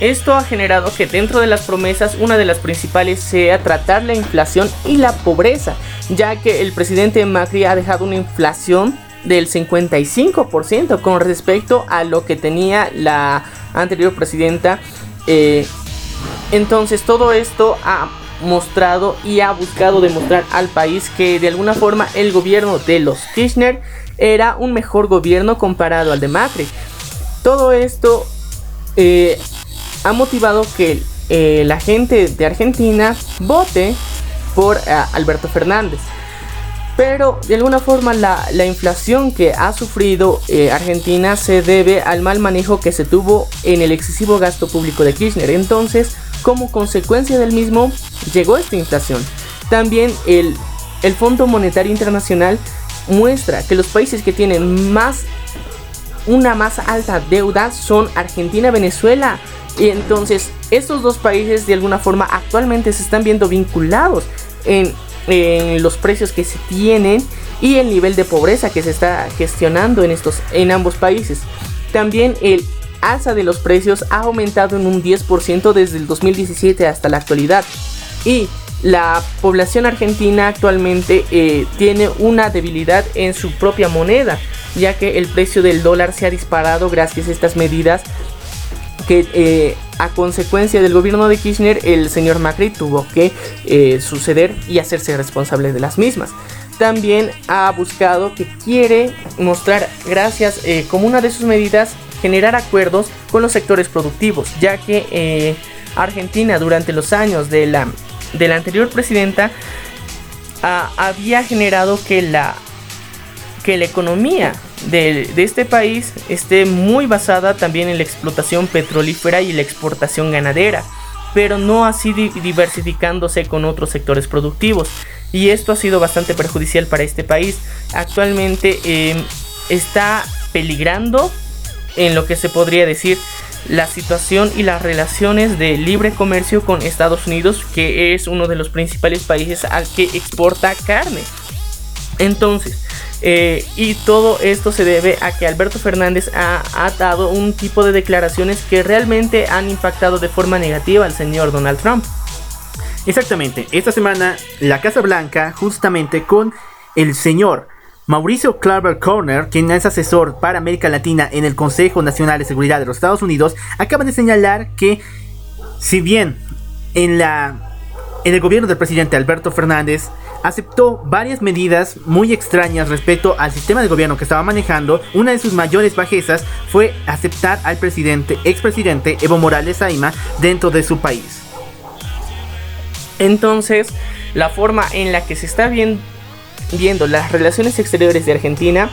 esto ha generado que dentro de las promesas una de las principales sea tratar la inflación y la pobreza, ya que el presidente Macri ha dejado una inflación del 55% con respecto a lo que tenía la anterior presidenta. Eh, entonces todo esto ha mostrado y ha buscado demostrar al país que de alguna forma el gobierno de los Kirchner era un mejor gobierno comparado al de Macri. Todo esto eh, ha motivado que eh, la gente de Argentina vote por eh, Alberto Fernández. Pero de alguna forma la, inflación que ha sufrido Argentina se debe al mal manejo que se tuvo en el excesivo gasto público de Kirchner. Entonces, como consecuencia del mismo, llegó esta inflación. También el, Fondo Monetario Internacional muestra que los países que tienen más una más alta deuda son Argentina, Venezuela, y entonces estos dos países de alguna forma actualmente se están viendo vinculados en, los precios que se tienen y el nivel de pobreza que se está gestionando en, estos, en ambos países. También el alza de los precios ha aumentado en un 10% desde el 2017 hasta la actualidad. Y la población argentina actualmente eh, tiene una debilidad en su propia moneda, ya que el precio del dólar se ha disparado gracias a estas medidas que eh, a consecuencia del gobierno de Kirchner el señor Macri tuvo que eh, suceder y hacerse responsable de las mismas. También ha buscado que quiere mostrar, gracias eh, como una de sus medidas, generar acuerdos con los sectores productivos, ya que Argentina durante los años de la, de la anterior presidenta había generado que la, que la economía de, este país esté muy basada también en la explotación petrolífera y la exportación ganadera, pero no así diversificándose con otros sectores productivos. Y esto ha sido bastante perjudicial para este país. Actualmente em, está peligrando en lo que se podría decir la situación y las relaciones de libre comercio con Estados Unidos, que es uno de los principales países al que exporta carne. Entonces, Eh, y todo esto se debe a que Alberto Fernández ha, ha, dado un tipo de declaraciones que realmente han impactado de forma negativa al señor Donald Trump. Exactamente, esta semana la Casa Blanca, justamente con el señor Mauricio Claver Corner, quien es asesor para América Latina en el Consejo Nacional de Seguridad de los Estados Unidos, acaba de señalar que si bien en la en el gobierno del presidente Alberto Fernández aceptó varias medidas muy extrañas respecto al sistema de gobierno que estaba manejando. Una de sus mayores bajezas fue aceptar al presidente, expresidente Evo Morales Aima dentro de su país. Entonces, la forma en la que se está viendo las relaciones exteriores de Argentina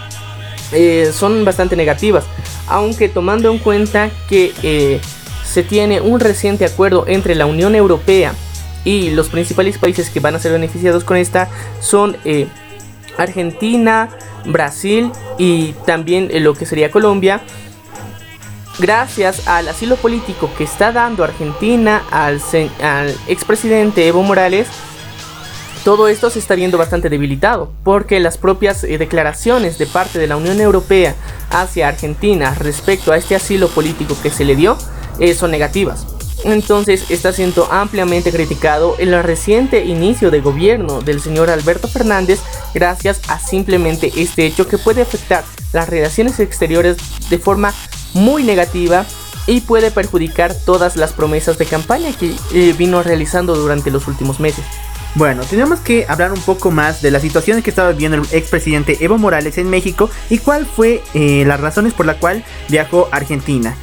eh, son bastante negativas, aunque tomando en cuenta que eh, se tiene un reciente acuerdo entre la Unión Europea y los principales países que van a ser beneficiados con esta son eh, Argentina, Brasil y también lo que sería Colombia gracias al asilo político que está dando Argentina al, al expresidente Evo Morales, todo esto se está viendo bastante debilitado, porque las propias eh, declaraciones de parte de la Unión Europea hacia Argentina respecto a este asilo político que se le dio eh, son negativas. Entonces está siendo ampliamente criticado el reciente inicio de gobierno del señor Alberto Fernández gracias a simplemente este hecho que puede afectar las relaciones exteriores de forma muy negativa y puede perjudicar todas las promesas de campaña que eh, vino realizando durante los últimos meses. Bueno, tenemos que hablar un poco más de la situación que estaba viviendo el expresidente Evo Morales en México y cuál fue eh, las razones por la cual viajó a Argentina.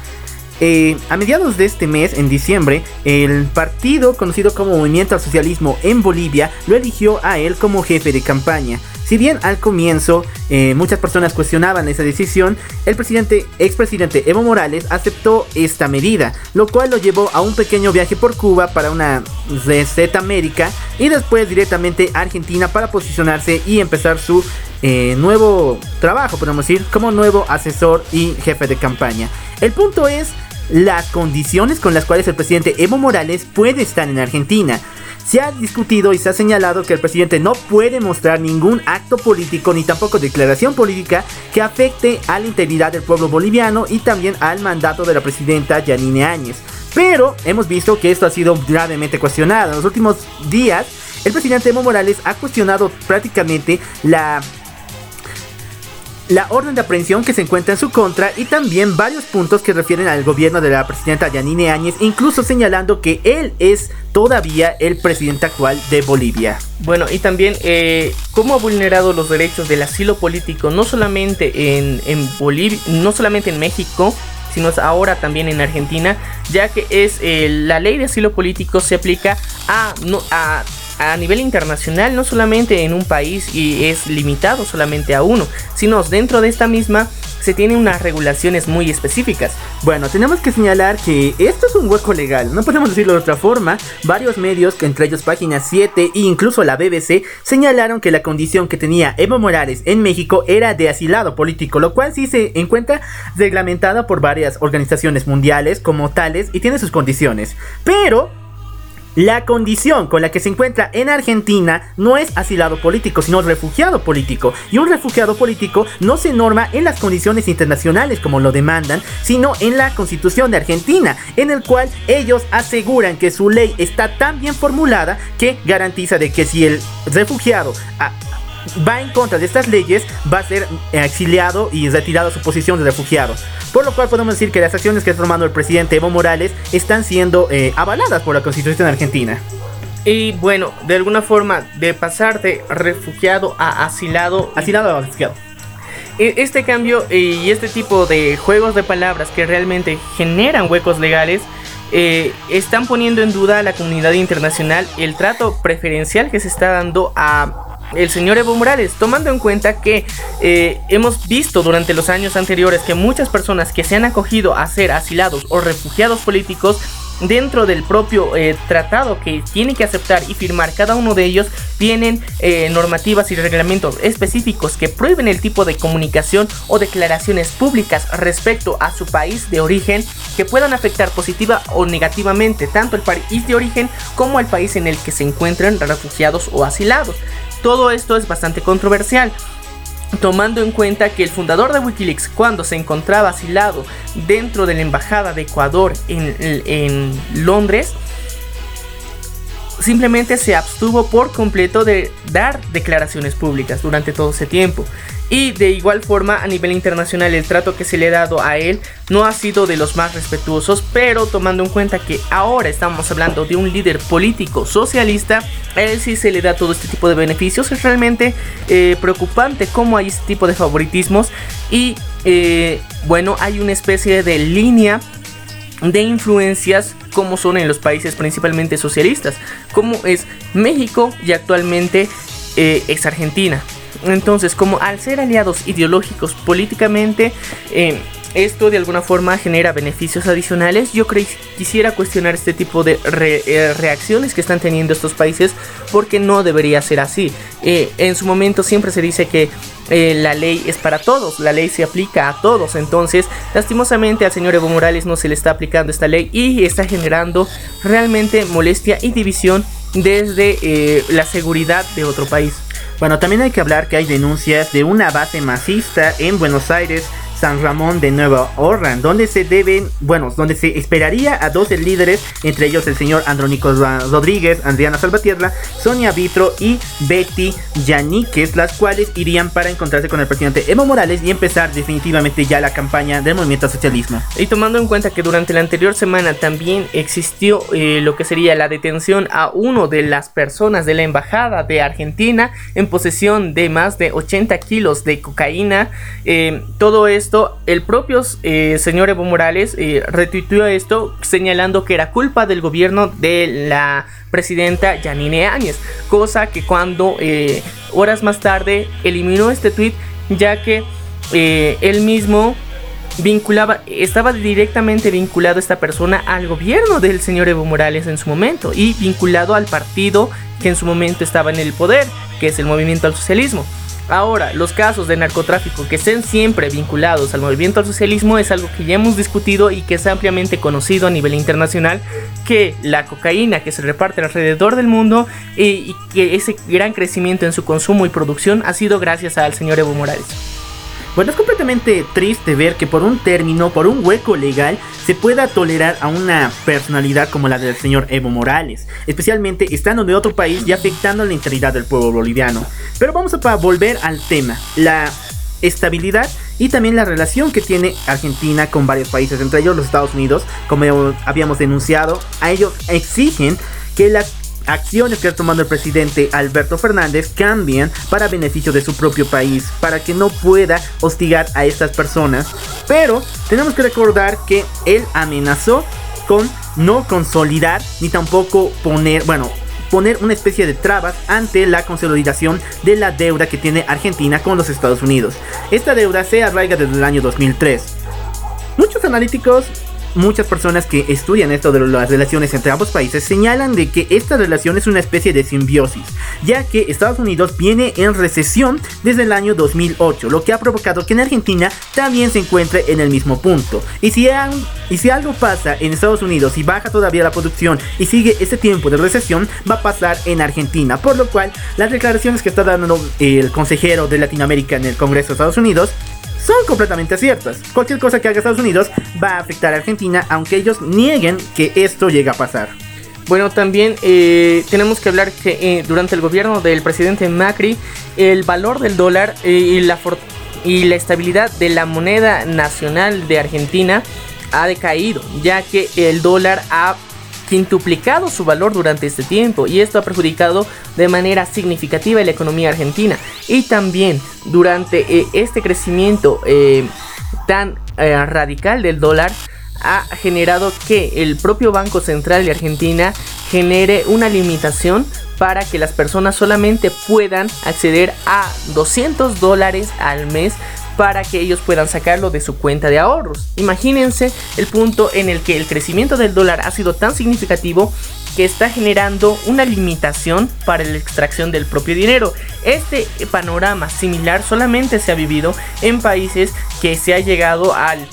Eh, a mediados de este mes, en diciembre, el partido conocido como Movimiento al Socialismo en Bolivia lo eligió a él como jefe de campaña. Si bien al comienzo eh, muchas personas cuestionaban esa decisión, el presidente, expresidente Evo Morales aceptó esta medida, lo cual lo llevó a un pequeño viaje por Cuba para una receta América y después directamente a Argentina para posicionarse y empezar su eh, nuevo trabajo, podemos decir, como nuevo asesor y jefe de campaña. El punto es las condiciones con las cuales el presidente Evo Morales puede estar en Argentina. Se ha discutido y se ha señalado que el presidente no puede mostrar ningún acto político ni tampoco declaración política que afecte a la integridad del pueblo boliviano y también al mandato de la presidenta Yanine Áñez. Pero hemos visto que esto ha sido gravemente cuestionado. En los últimos días, el presidente Evo Morales ha cuestionado prácticamente la la orden de aprehensión que se encuentra en su contra y también varios puntos que refieren al gobierno de la presidenta Yanine Áñez, incluso señalando que él es todavía el presidente actual de Bolivia. Bueno, y también eh, cómo ha vulnerado los derechos del asilo político, no solamente en, Bolivia, no solamente en México, sino ahora también en Argentina, ya que es eh, la ley de asilo político se aplica a, no, a a nivel internacional, no solamente en un país y es limitado solamente a uno, sino dentro de esta misma se tienen unas regulaciones muy específicas. Bueno, tenemos que señalar que esto es un hueco legal, no podemos decirlo de otra forma. Varios medios, entre ellos Página 7 e incluso la BBC, señalaron que la condición que tenía Evo Morales en México era de asilado político, lo cual sí se encuentra reglamentada por varias organizaciones mundiales como tales y tiene sus condiciones. Pero la condición con la que se encuentra en Argentina no es asilado político, sino refugiado político. Y un refugiado político no se norma en las condiciones internacionales como lo demandan, sino en la constitución de Argentina, en el cual ellos aseguran que su ley está tan bien formulada que garantiza de que si el refugiado va en contra de estas leyes, va a ser exiliado y retirado a su posición de refugiado. Por lo cual podemos decir que las acciones que está tomando el presidente Evo Morales están siendo eh, avaladas por la constitución argentina. Y bueno, de alguna forma, de pasar de refugiado a asilado. Asilado a refugiado. E, este cambio y este tipo de juegos de palabras que realmente generan huecos legales eh, están poniendo en duda a la comunidad internacional el trato preferencial que se está dando a el señor Evo Morales, tomando en cuenta que eh, hemos visto durante los años anteriores que muchas personas que se han acogido a ser asilados o refugiados políticos dentro del propio eh, tratado que tiene que aceptar y firmar cada uno de ellos vienen eh, normativas y reglamentos específicos que prohíben el tipo de comunicación o declaraciones públicas respecto a su país de origen que puedan afectar positiva o negativamente tanto el país de origen como el país en el que se encuentran refugiados o asilados. Todo esto es bastante controversial. Tomando en cuenta que el fundador de Wikileaks, cuando se encontraba asilado dentro de la embajada de Ecuador en, en Londres, simplemente se abstuvo por completo de dar declaraciones públicas durante todo ese tiempo. Y de igual forma a nivel internacional el trato que se le ha dado a él no ha sido de los más respetuosos, pero tomando en cuenta que ahora estamos hablando de un líder político socialista, a él sí se le da todo este tipo de beneficios. Es realmente eh, preocupante cómo hay este tipo de favoritismos y eh, bueno, hay una especie de línea de influencias como son en los países principalmente socialistas, como es México y actualmente eh, es Argentina. Entonces, como al ser aliados ideológicos políticamente, eh, esto de alguna forma genera beneficios adicionales. Yo quisiera cuestionar este tipo de eh, reacciones que están teniendo estos países porque no debería ser así. Eh, en su momento siempre se dice que la ley es para todos, la ley se aplica a todos. Entonces, lastimosamente al señor Evo Morales no se le está aplicando esta ley y está generando realmente molestia y división desde la seguridad de otro país. Bueno, también hay que hablar que hay denuncias de una base masista en Buenos Aires San Ramón de Nueva Orleans, donde se deben, bueno, donde se esperaría a 12 líderes, entre ellos el señor Andrónico Rodríguez, Adriana Salvatierra, Sonia Vitro y Betty Yaniquez, las cuales irían para encontrarse con el presidente Evo Morales y empezar definitivamente ya la campaña del movimiento socialismo. Y tomando en cuenta que durante la anterior semana también existió eh, lo que sería la detención a uno de las personas de la embajada de Argentina en posesión de más de 80 kilos de cocaína, eh, todo esto el propio eh, señor Evo Morales eh, retuiteó esto señalando que era culpa del gobierno de la presidenta Yanine Áñez, cosa que cuando eh, horas más tarde eliminó este tweet ya que él mismo vinculaba, estaba directamente vinculado esta persona al gobierno del señor Evo Morales en su momento y vinculado al partido que en su momento estaba en el poder, que es el movimiento al socialismo. Ahora, los casos de narcotráfico que estén siempre vinculados al movimiento al socialismo es algo que ya hemos discutido y que es ampliamente conocido a nivel internacional, que la cocaína que se reparte alrededor del mundo y, que ese gran crecimiento en su consumo y producción ha sido gracias al señor Evo Morales. Bueno, es completamente triste ver que por un término, por un hueco legal, se pueda tolerar a una personalidad como la del señor Evo Morales, especialmente estando de otro país y afectando la integridad del pueblo boliviano. Pero vamos a volver al tema, la estabilidad y también la relación que tiene Argentina con varios países, entre ellos los Estados Unidos, como habíamos denunciado, a ellos exigen que las acciones que está tomando el presidente Alberto Fernández cambien para beneficio de su propio país, para que no pueda hostigar a estas personas. Pero tenemos que recordar que él amenazó con no consolidar ni tampoco poner, bueno, poner una especie de trabas ante la consolidación de la deuda que tiene Argentina con los Estados Unidos. Esta deuda se arraiga desde el año 2003. Muchos analíticos muchas personas que estudian esto de las relaciones entre ambos países señalan de que esta relación es una especie de simbiosis, ya que Estados Unidos viene en recesión desde el año 2008, lo que ha provocado que en Argentina también se encuentre en el mismo punto. Y si, y si algo pasa en Estados Unidos y baja todavía la producción y sigue este tiempo de recesión, va a pasar en Argentina, por lo cual las declaraciones que está dando el consejero de Latinoamérica en el Congreso de Estados Unidos son completamente ciertas. Cualquier cosa que haga Estados Unidos va a afectar a Argentina, aunque ellos nieguen que esto llegue a pasar. Bueno, también eh, tenemos que hablar que eh, durante el gobierno del presidente Macri, el valor del dólar eh, y, la y la estabilidad de la moneda nacional de Argentina ha decaído, ya que el dólar ha quintuplicado su valor durante este tiempo y esto ha perjudicado de manera significativa la economía argentina. Y también durante eh, este crecimiento eh, tan eh, radical del dólar ha generado que el propio Banco Central de Argentina genere una limitación para que las personas solamente puedan acceder a 200 dólares al mes para que ellos puedan sacarlo de su cuenta de ahorros. Imagínense el punto en el que el crecimiento del dólar ha sido tan significativo que está generando una limitación para la extracción del propio dinero. Este panorama similar solamente se ha vivido en países que se ha llegado al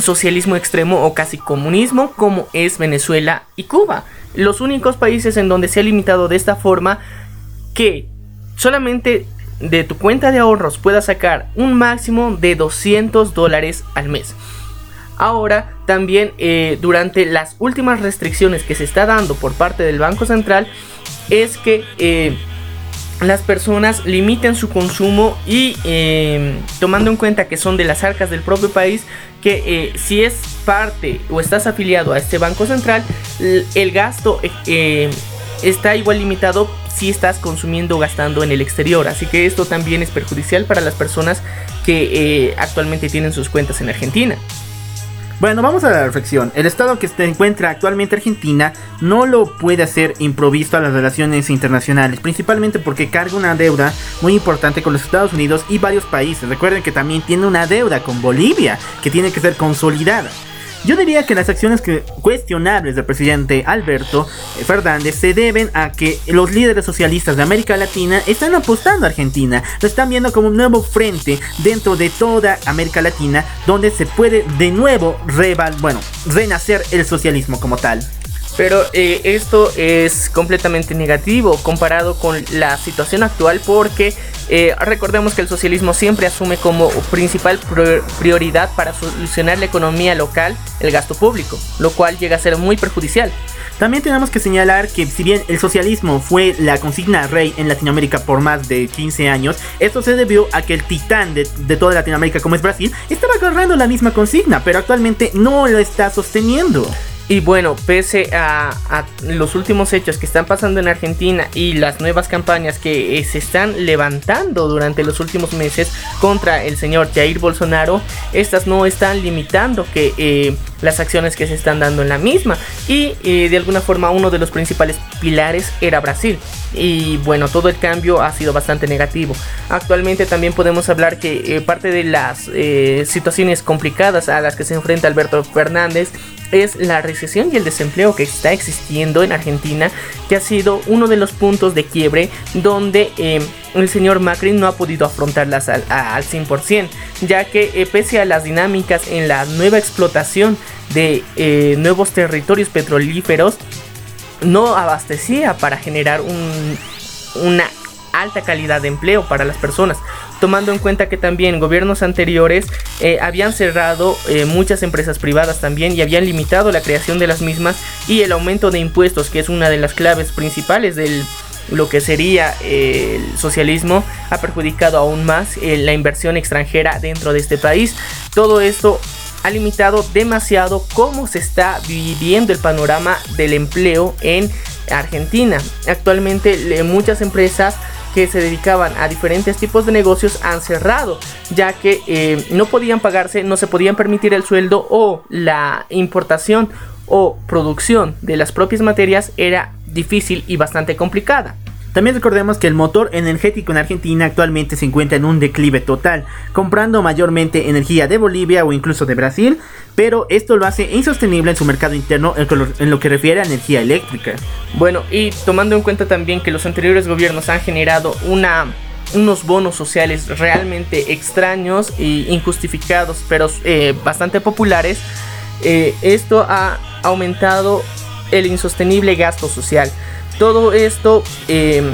socialismo extremo o casi comunismo como es Venezuela y Cuba. Los únicos países en donde se ha limitado de esta forma que solamente de tu cuenta de ahorros puedas sacar un máximo de 200 dólares al mes. Ahora también eh, durante las últimas restricciones que se está dando por parte del Banco Central es que eh, las personas limiten su consumo y eh, tomando en cuenta que son de las arcas del propio país, que si es parte o estás afiliado a este Banco Central, el gasto está igual limitado si estás consumiendo o gastando en el exterior. Así que esto también es perjudicial para las personas que actualmente tienen sus cuentas en Argentina. Bueno, vamos a la reflexión. El estado que se encuentra actualmente Argentina no lo puede hacer improvisto a las relaciones internacionales, principalmente porque carga una deuda muy importante con los Estados Unidos y varios países. Recuerden que también tiene una deuda con Bolivia que tiene que ser consolidada. Yo diría que las acciones cuestionables del presidente Alberto Fernández se deben a que los líderes socialistas de América Latina están apostando a Argentina, lo están viendo como un nuevo frente dentro de toda América Latina donde se puede de nuevo bueno, renacer el socialismo como tal. Pero eh, esto es completamente negativo comparado con la situación actual porque eh, recordemos que el socialismo siempre asume como principal prioridad para solucionar la economía local el gasto público, lo cual llega a ser muy perjudicial. También tenemos que señalar que si bien el socialismo fue la consigna rey en Latinoamérica por más de 15 años, esto se debió a que el titán de, de toda Latinoamérica como es Brasil estaba agarrando la misma consigna, pero actualmente no lo está sosteniendo. Y bueno, pese a, los últimos hechos que están pasando en Argentina y las nuevas campañas que eh, se están levantando durante los últimos meses contra el señor Jair Bolsonaro, estas no están limitando que eh, las acciones que se están dando en la misma. Y eh, de alguna forma uno de los principales pilares era Brasil. Y bueno, todo el cambio ha sido bastante negativo. Actualmente también podemos hablar que parte de las situaciones complicadas a las que se enfrenta Alberto Fernández es la recesión y el desempleo que está existiendo en Argentina, que ha sido uno de los puntos de quiebre donde eh, el señor Macri no ha podido afrontarlas al, 100%, ya que eh, pese a las dinámicas en la nueva explotación de eh, nuevos territorios petrolíferos, no abastecía para generar una alta calidad de empleo para las personas, tomando en cuenta que también gobiernos anteriores eh, habían cerrado eh, muchas empresas privadas también y habían limitado la creación de las mismas y el aumento de impuestos, que es una de las claves principales del lo que sería el socialismo ha perjudicado aún más la inversión extranjera dentro de este país. Todo esto ha limitado demasiado cómo se está viviendo el panorama del empleo en Argentina. Actualmente muchas empresas que se dedicaban a diferentes tipos de negocios han cerrado, ya que eh, no podían pagarse, no se podían permitir el sueldo o la importación o producción de las propias materias era difícil y bastante complicada. También recordemos que el motor energético en Argentina actualmente se encuentra en un declive total, comprando mayormente energía de Bolivia o incluso de Brasil, pero esto lo hace insostenible en su mercado interno en lo que refiere a energía eléctrica. Bueno, y tomando en cuenta también que los anteriores gobiernos han generado unos bonos sociales realmente extraños e injustificados, pero eh, bastante populares, eh, esto ha aumentado el insostenible gasto social. Todo esto eh,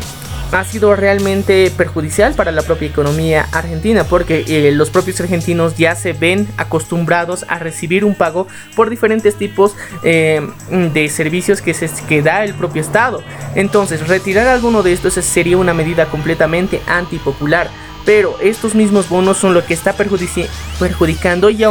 ha sido realmente perjudicial para la propia economía argentina porque eh, los propios argentinos ya se ven acostumbrados a recibir un pago por diferentes tipos eh, de servicios que, se, que da el propio Estado. Entonces, retirar alguno de estos sería una medida completamente antipopular. Pero estos mismos bonos son lo que está perjudicando y,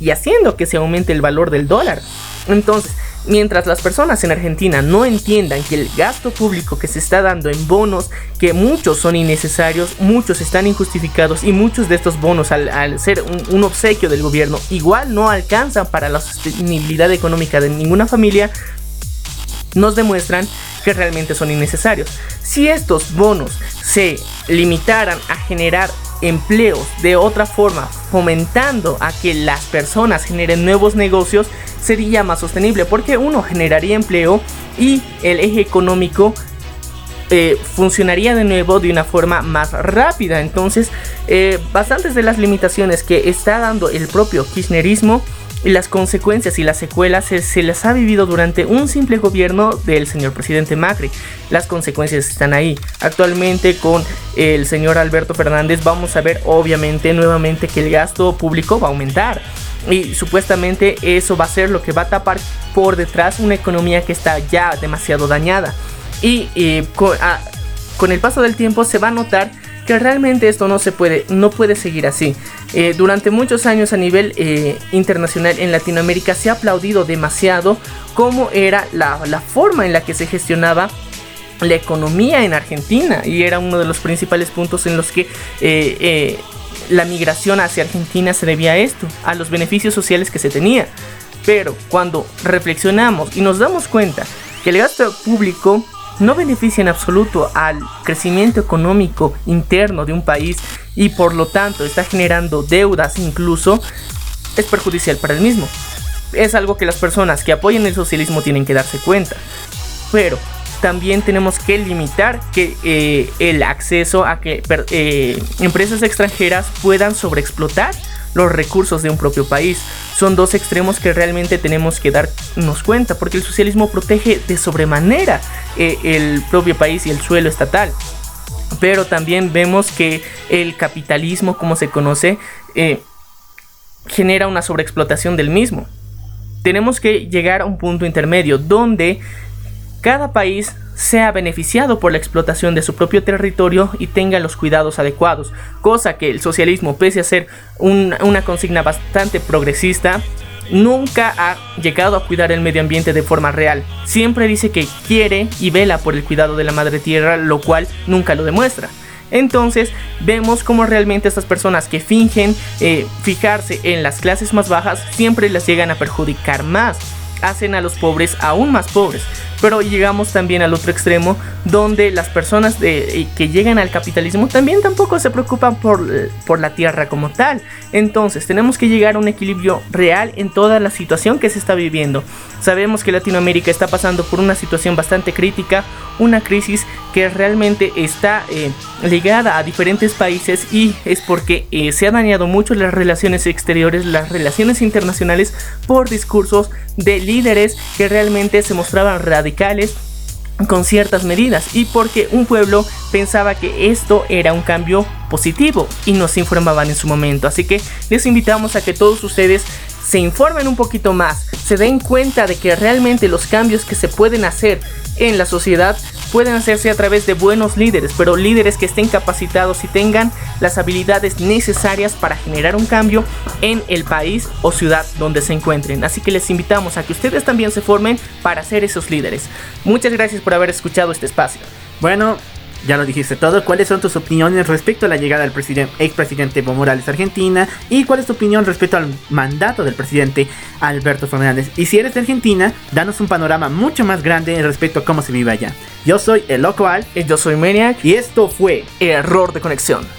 y haciendo que se aumente el valor del dólar. Entonces, Mientras las personas en Argentina no entiendan que el gasto público que se está dando en bonos, que muchos son innecesarios, muchos están injustificados y muchos de estos bonos al, ser un, obsequio del gobierno igual no alcanzan para la sostenibilidad económica de ninguna familia, nos demuestran que realmente son innecesarios. Si estos bonos se limitaran a generar empleos de otra forma, fomentando a que las personas generen nuevos negocios, sería más sostenible porque uno generaría empleo y el eje económico eh, funcionaría de nuevo de una forma más rápida. Entonces, eh, bastantes de las limitaciones que está dando el propio kirchnerismo las consecuencias y las secuelas se, las ha vivido durante un simple gobierno del señor presidente Macri. Las consecuencias están ahí. Actualmente con el señor Alberto Fernández vamos a ver obviamente nuevamente que el gasto público va a aumentar. Y supuestamente eso va a ser lo que va a tapar por detrás una economía que está ya demasiado dañada. Y ah, con el paso del tiempo se va a notar que realmente esto no se puede, no puede seguir así. Eh, durante muchos años a nivel eh, internacional en Latinoamérica se ha aplaudido demasiado cómo era la, forma en la que se gestionaba la economía en Argentina y era uno de los principales puntos en los que eh, la migración hacia Argentina se debía a esto, a los beneficios sociales que se tenía. Pero cuando reflexionamos y nos damos cuenta que el gasto público no beneficia en absoluto al crecimiento económico interno de un país y por lo tanto está generando deudas incluso, es perjudicial para el mismo. Es algo que las personas que apoyan el socialismo tienen que darse cuenta. Pero también tenemos que limitar que eh, el acceso a que eh, empresas extranjeras puedan sobreexplotar los recursos de un propio país. Son dos extremos que realmente tenemos que darnos cuenta, porque el socialismo protege de sobremanera eh, el propio país y el suelo estatal. Pero también vemos que el capitalismo, como se conoce, eh, genera una sobreexplotación del mismo. Tenemos que llegar a un punto intermedio donde cada país sea beneficiado por la explotación de su propio territorio y tenga los cuidados adecuados, cosa que el socialismo, pese a ser una consigna bastante progresista, nunca ha llegado a cuidar el medio ambiente de forma real. Siempre dice que quiere y vela por el cuidado de la madre tierra, lo cual nunca lo demuestra. Entonces vemos cómo realmente estas personas que fingen eh, fijarse en las clases más bajas siempre las llegan a perjudicar más hacen a los pobres aún más pobres. Pero llegamos también al otro extremo donde las personas de, eh, que llegan al capitalismo también tampoco se preocupan por, eh, por la tierra como tal. Entonces tenemos que llegar a un equilibrio real en toda la situación que se está viviendo. Sabemos que Latinoamérica está pasando por una situación bastante crítica, una crisis que realmente está eh, ligada a diferentes países y es porque se ha dañado mucho las relaciones exteriores, las relaciones internacionales por discursos de líderes que realmente se mostraban radicales con ciertas medidas y porque un pueblo pensaba que esto era un cambio positivo y nos informaban en su momento. Así que les invitamos a que todos ustedes se informen un poquito más, se den cuenta de que realmente los cambios que se pueden hacer en la sociedad pueden hacerse a través de buenos líderes, pero líderes que estén capacitados y tengan las habilidades necesarias para generar un cambio en el país o ciudad donde se encuentren. Así que les invitamos a que ustedes también se formen para ser esos líderes. Muchas gracias por haber escuchado este espacio. Bueno, ya lo dijiste todo. ¿Cuáles son tus opiniones respecto a la llegada del presidente, expresidente Evo Morales a Argentina? ¿Y cuál es tu opinión respecto al mandato del presidente Alberto Fernández? Y si eres de Argentina, danos un panorama mucho más grande respecto a cómo se vive allá. Yo soy el Loco Al. Y yo soy Maniac. Y esto fue Error de Conexión.